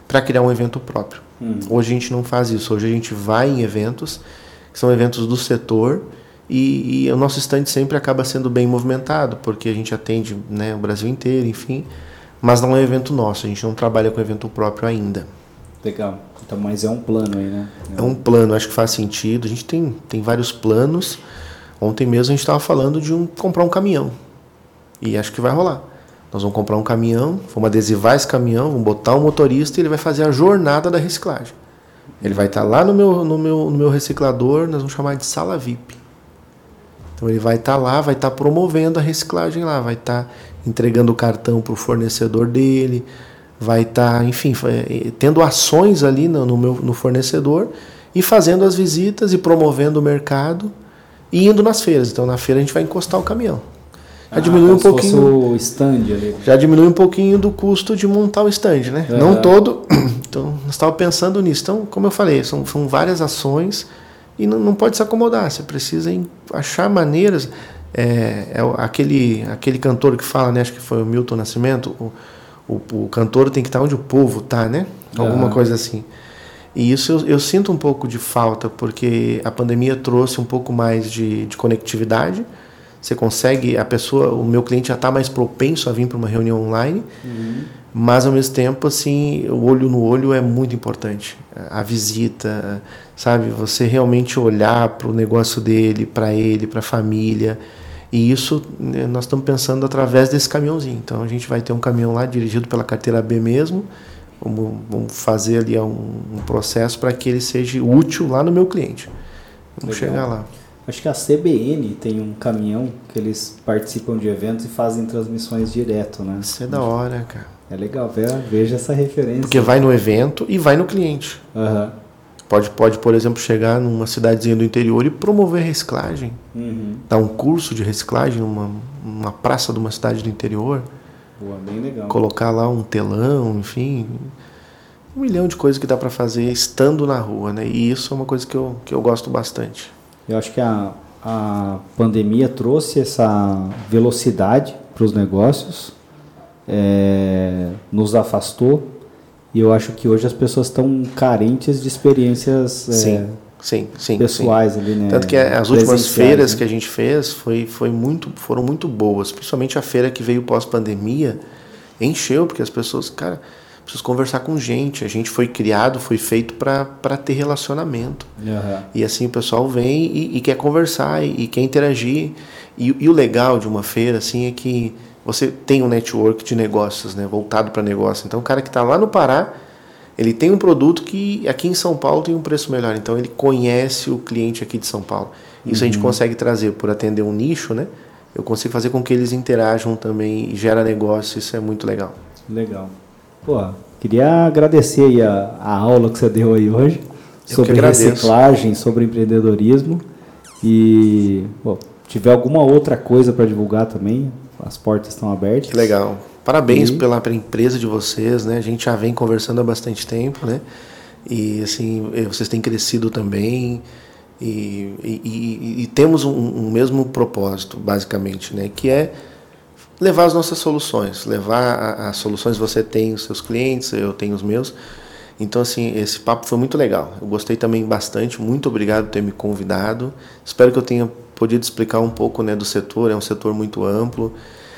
para criar um evento próprio. Hum. Hoje a gente não faz isso, hoje a gente vai em eventos, que são eventos do setor, e, e o nosso stand sempre acaba sendo bem movimentado, porque a gente atende né, o Brasil inteiro, enfim, mas não é um evento nosso, a gente não trabalha com evento próprio ainda. Legal. Então, mas é um plano aí, né? É um plano, acho que faz sentido. A gente tem, tem vários planos. Ontem mesmo a gente estava falando de um, comprar um caminhão. E acho que vai rolar. Nós vamos comprar um caminhão, vamos adesivar esse caminhão, vamos botar um motorista e ele vai fazer a jornada da reciclagem. Ele vai estar tá lá no meu, no, meu, no meu reciclador, nós vamos chamar de sala VIP. Então ele vai estar tá lá, vai estar tá promovendo a reciclagem lá, vai estar tá entregando o cartão para o fornecedor dele, vai estar, tá, enfim, tendo ações ali no, no, meu, no fornecedor e fazendo as visitas e promovendo o mercado e indo nas feiras. Então na feira a gente vai encostar o caminhão. Já ah, diminui um pouquinho. o stand ali. Já diminui um pouquinho do custo de montar o stand, né? É. Não todo. Então, nós estávamos pensando nisso. Então, como eu falei, são, são várias ações e não, não pode se acomodar. Você precisa achar maneiras. é, é aquele, aquele cantor que fala, né? Acho que foi o Milton Nascimento. O, o, o cantor tem que estar onde o povo está, né? Alguma ah. coisa assim. E isso eu, eu, sinto um pouco de falta, porque a pandemia trouxe um pouco mais de, de conectividade. Você consegue, a pessoa, o meu cliente já está mais propenso a vir para uma reunião online, uhum. mas ao mesmo tempo, assim, o olho no olho é muito importante. A visita, sabe? Você realmente olhar para o negócio dele, para ele, para a família. E isso né, nós estamos pensando através desse caminhãozinho. Então a gente vai ter um caminhão lá dirigido pela carteira B mesmo Vamos, vamos fazer ali um, um processo para que ele seja útil lá no meu cliente. Vamos Legal. chegar lá. Acho que a CBN tem um caminhão que eles participam de eventos e fazem transmissões direto, né? Isso é da hora, cara. É legal, veja essa referência. Porque vai no evento e vai no cliente. Uhum. Pode, pode, por exemplo, chegar numa cidadezinha do interior e promover reciclagem. Uhum. Dar um curso de reciclagem numa, numa praça de uma cidade do interior. Boa, bem legal. Colocar lá um telão, enfim. Um milhão de coisas que dá para fazer estando na rua, né? E isso é uma coisa que eu, que eu gosto bastante. Eu acho que a, a pandemia trouxe essa velocidade para os negócios, é, nos afastou, e eu acho que hoje as pessoas estão carentes de experiências é, sim, sim, sim, pessoais sim. ali, né? Tanto que as últimas feiras né? que a gente fez foi, foi muito, foram muito boas, principalmente a feira que veio pós-pandemia, encheu, porque as pessoas, cara, preciso conversar com gente. A gente foi criado, foi feito para ter relacionamento. Uhum. E assim o pessoal vem e, e quer conversar e, e quer interagir. E, e, o legal de uma feira assim é que você tem um network de negócios, né, voltado para negócio. Então o cara que está lá no Pará, ele tem um produto que aqui em São Paulo tem um preço melhor. Então ele conhece o cliente aqui de São Paulo. Isso uhum. a gente uhum. consegue trazer por atender um nicho, né? Eu consigo fazer com que eles interajam também e gera negócio. Isso é muito legal. Legal. Pô, queria agradecer aí a, a aula que você deu aí hoje Eu sobre reciclagem, sobre empreendedorismo. E, pô, tiver alguma outra coisa para divulgar também, as portas estão abertas. Que legal. Parabéns e... pela empresa de vocês, né? A gente já vem conversando há bastante tempo, né? E assim, eh, vocês têm crescido também. E, e, e, e temos um, um, mesmo propósito, basicamente, né? Que é levar as nossas soluções, levar as soluções você tem os seus clientes, eu tenho os meus. Então assim, esse papo foi muito legal. Eu gostei também bastante. Muito obrigado por ter me convidado. Espero que eu tenha podido explicar um pouco, né, do setor. É um setor muito amplo.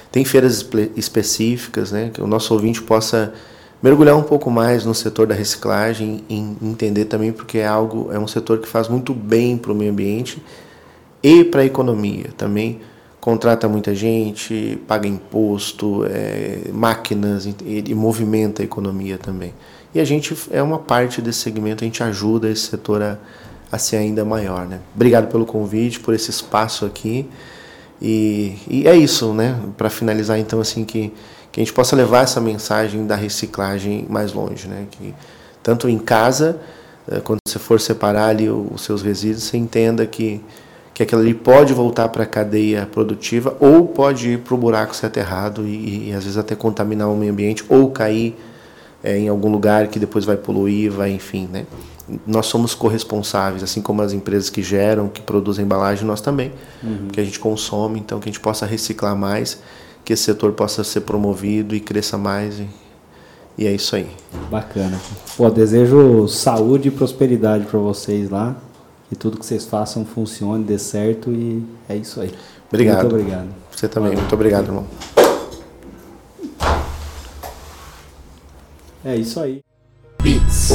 Tem feiras específicas, né, que o nosso ouvinte possa mergulhar um pouco mais no setor da reciclagem e entender também porque é algo é um setor que faz muito bem para o meio ambiente e para a economia também contrata muita gente, paga imposto, é, máquinas e, e, movimenta a economia também. E a gente é uma parte desse segmento, a gente ajuda esse setor a, a ser ainda maior. Né? Obrigado pelo convite, por esse espaço aqui. E, e é isso, né? Para finalizar, então, assim, que, que a gente possa levar essa mensagem da reciclagem mais longe, né? Que tanto em casa, eh, quando você for separar ali os seus resíduos, você entenda que que aquilo ali pode voltar para a cadeia produtiva ou pode ir para o buraco ser aterrado e, e, às vezes até contaminar o meio ambiente ou cair é, em algum lugar que depois vai poluir, vai, enfim, né? Nós somos corresponsáveis, assim como as empresas que geram, que produzem embalagem, nós também, uhum. que a gente consome, então que a gente possa reciclar mais, que esse setor possa ser promovido e cresça mais e, e é isso aí. Bacana. Pô, desejo saúde e prosperidade para vocês lá que tudo que vocês façam funcione, dê certo e é isso aí. Obrigado. Muito obrigado. Você também. Valeu. Muito obrigado, irmão. É isso aí. Beats.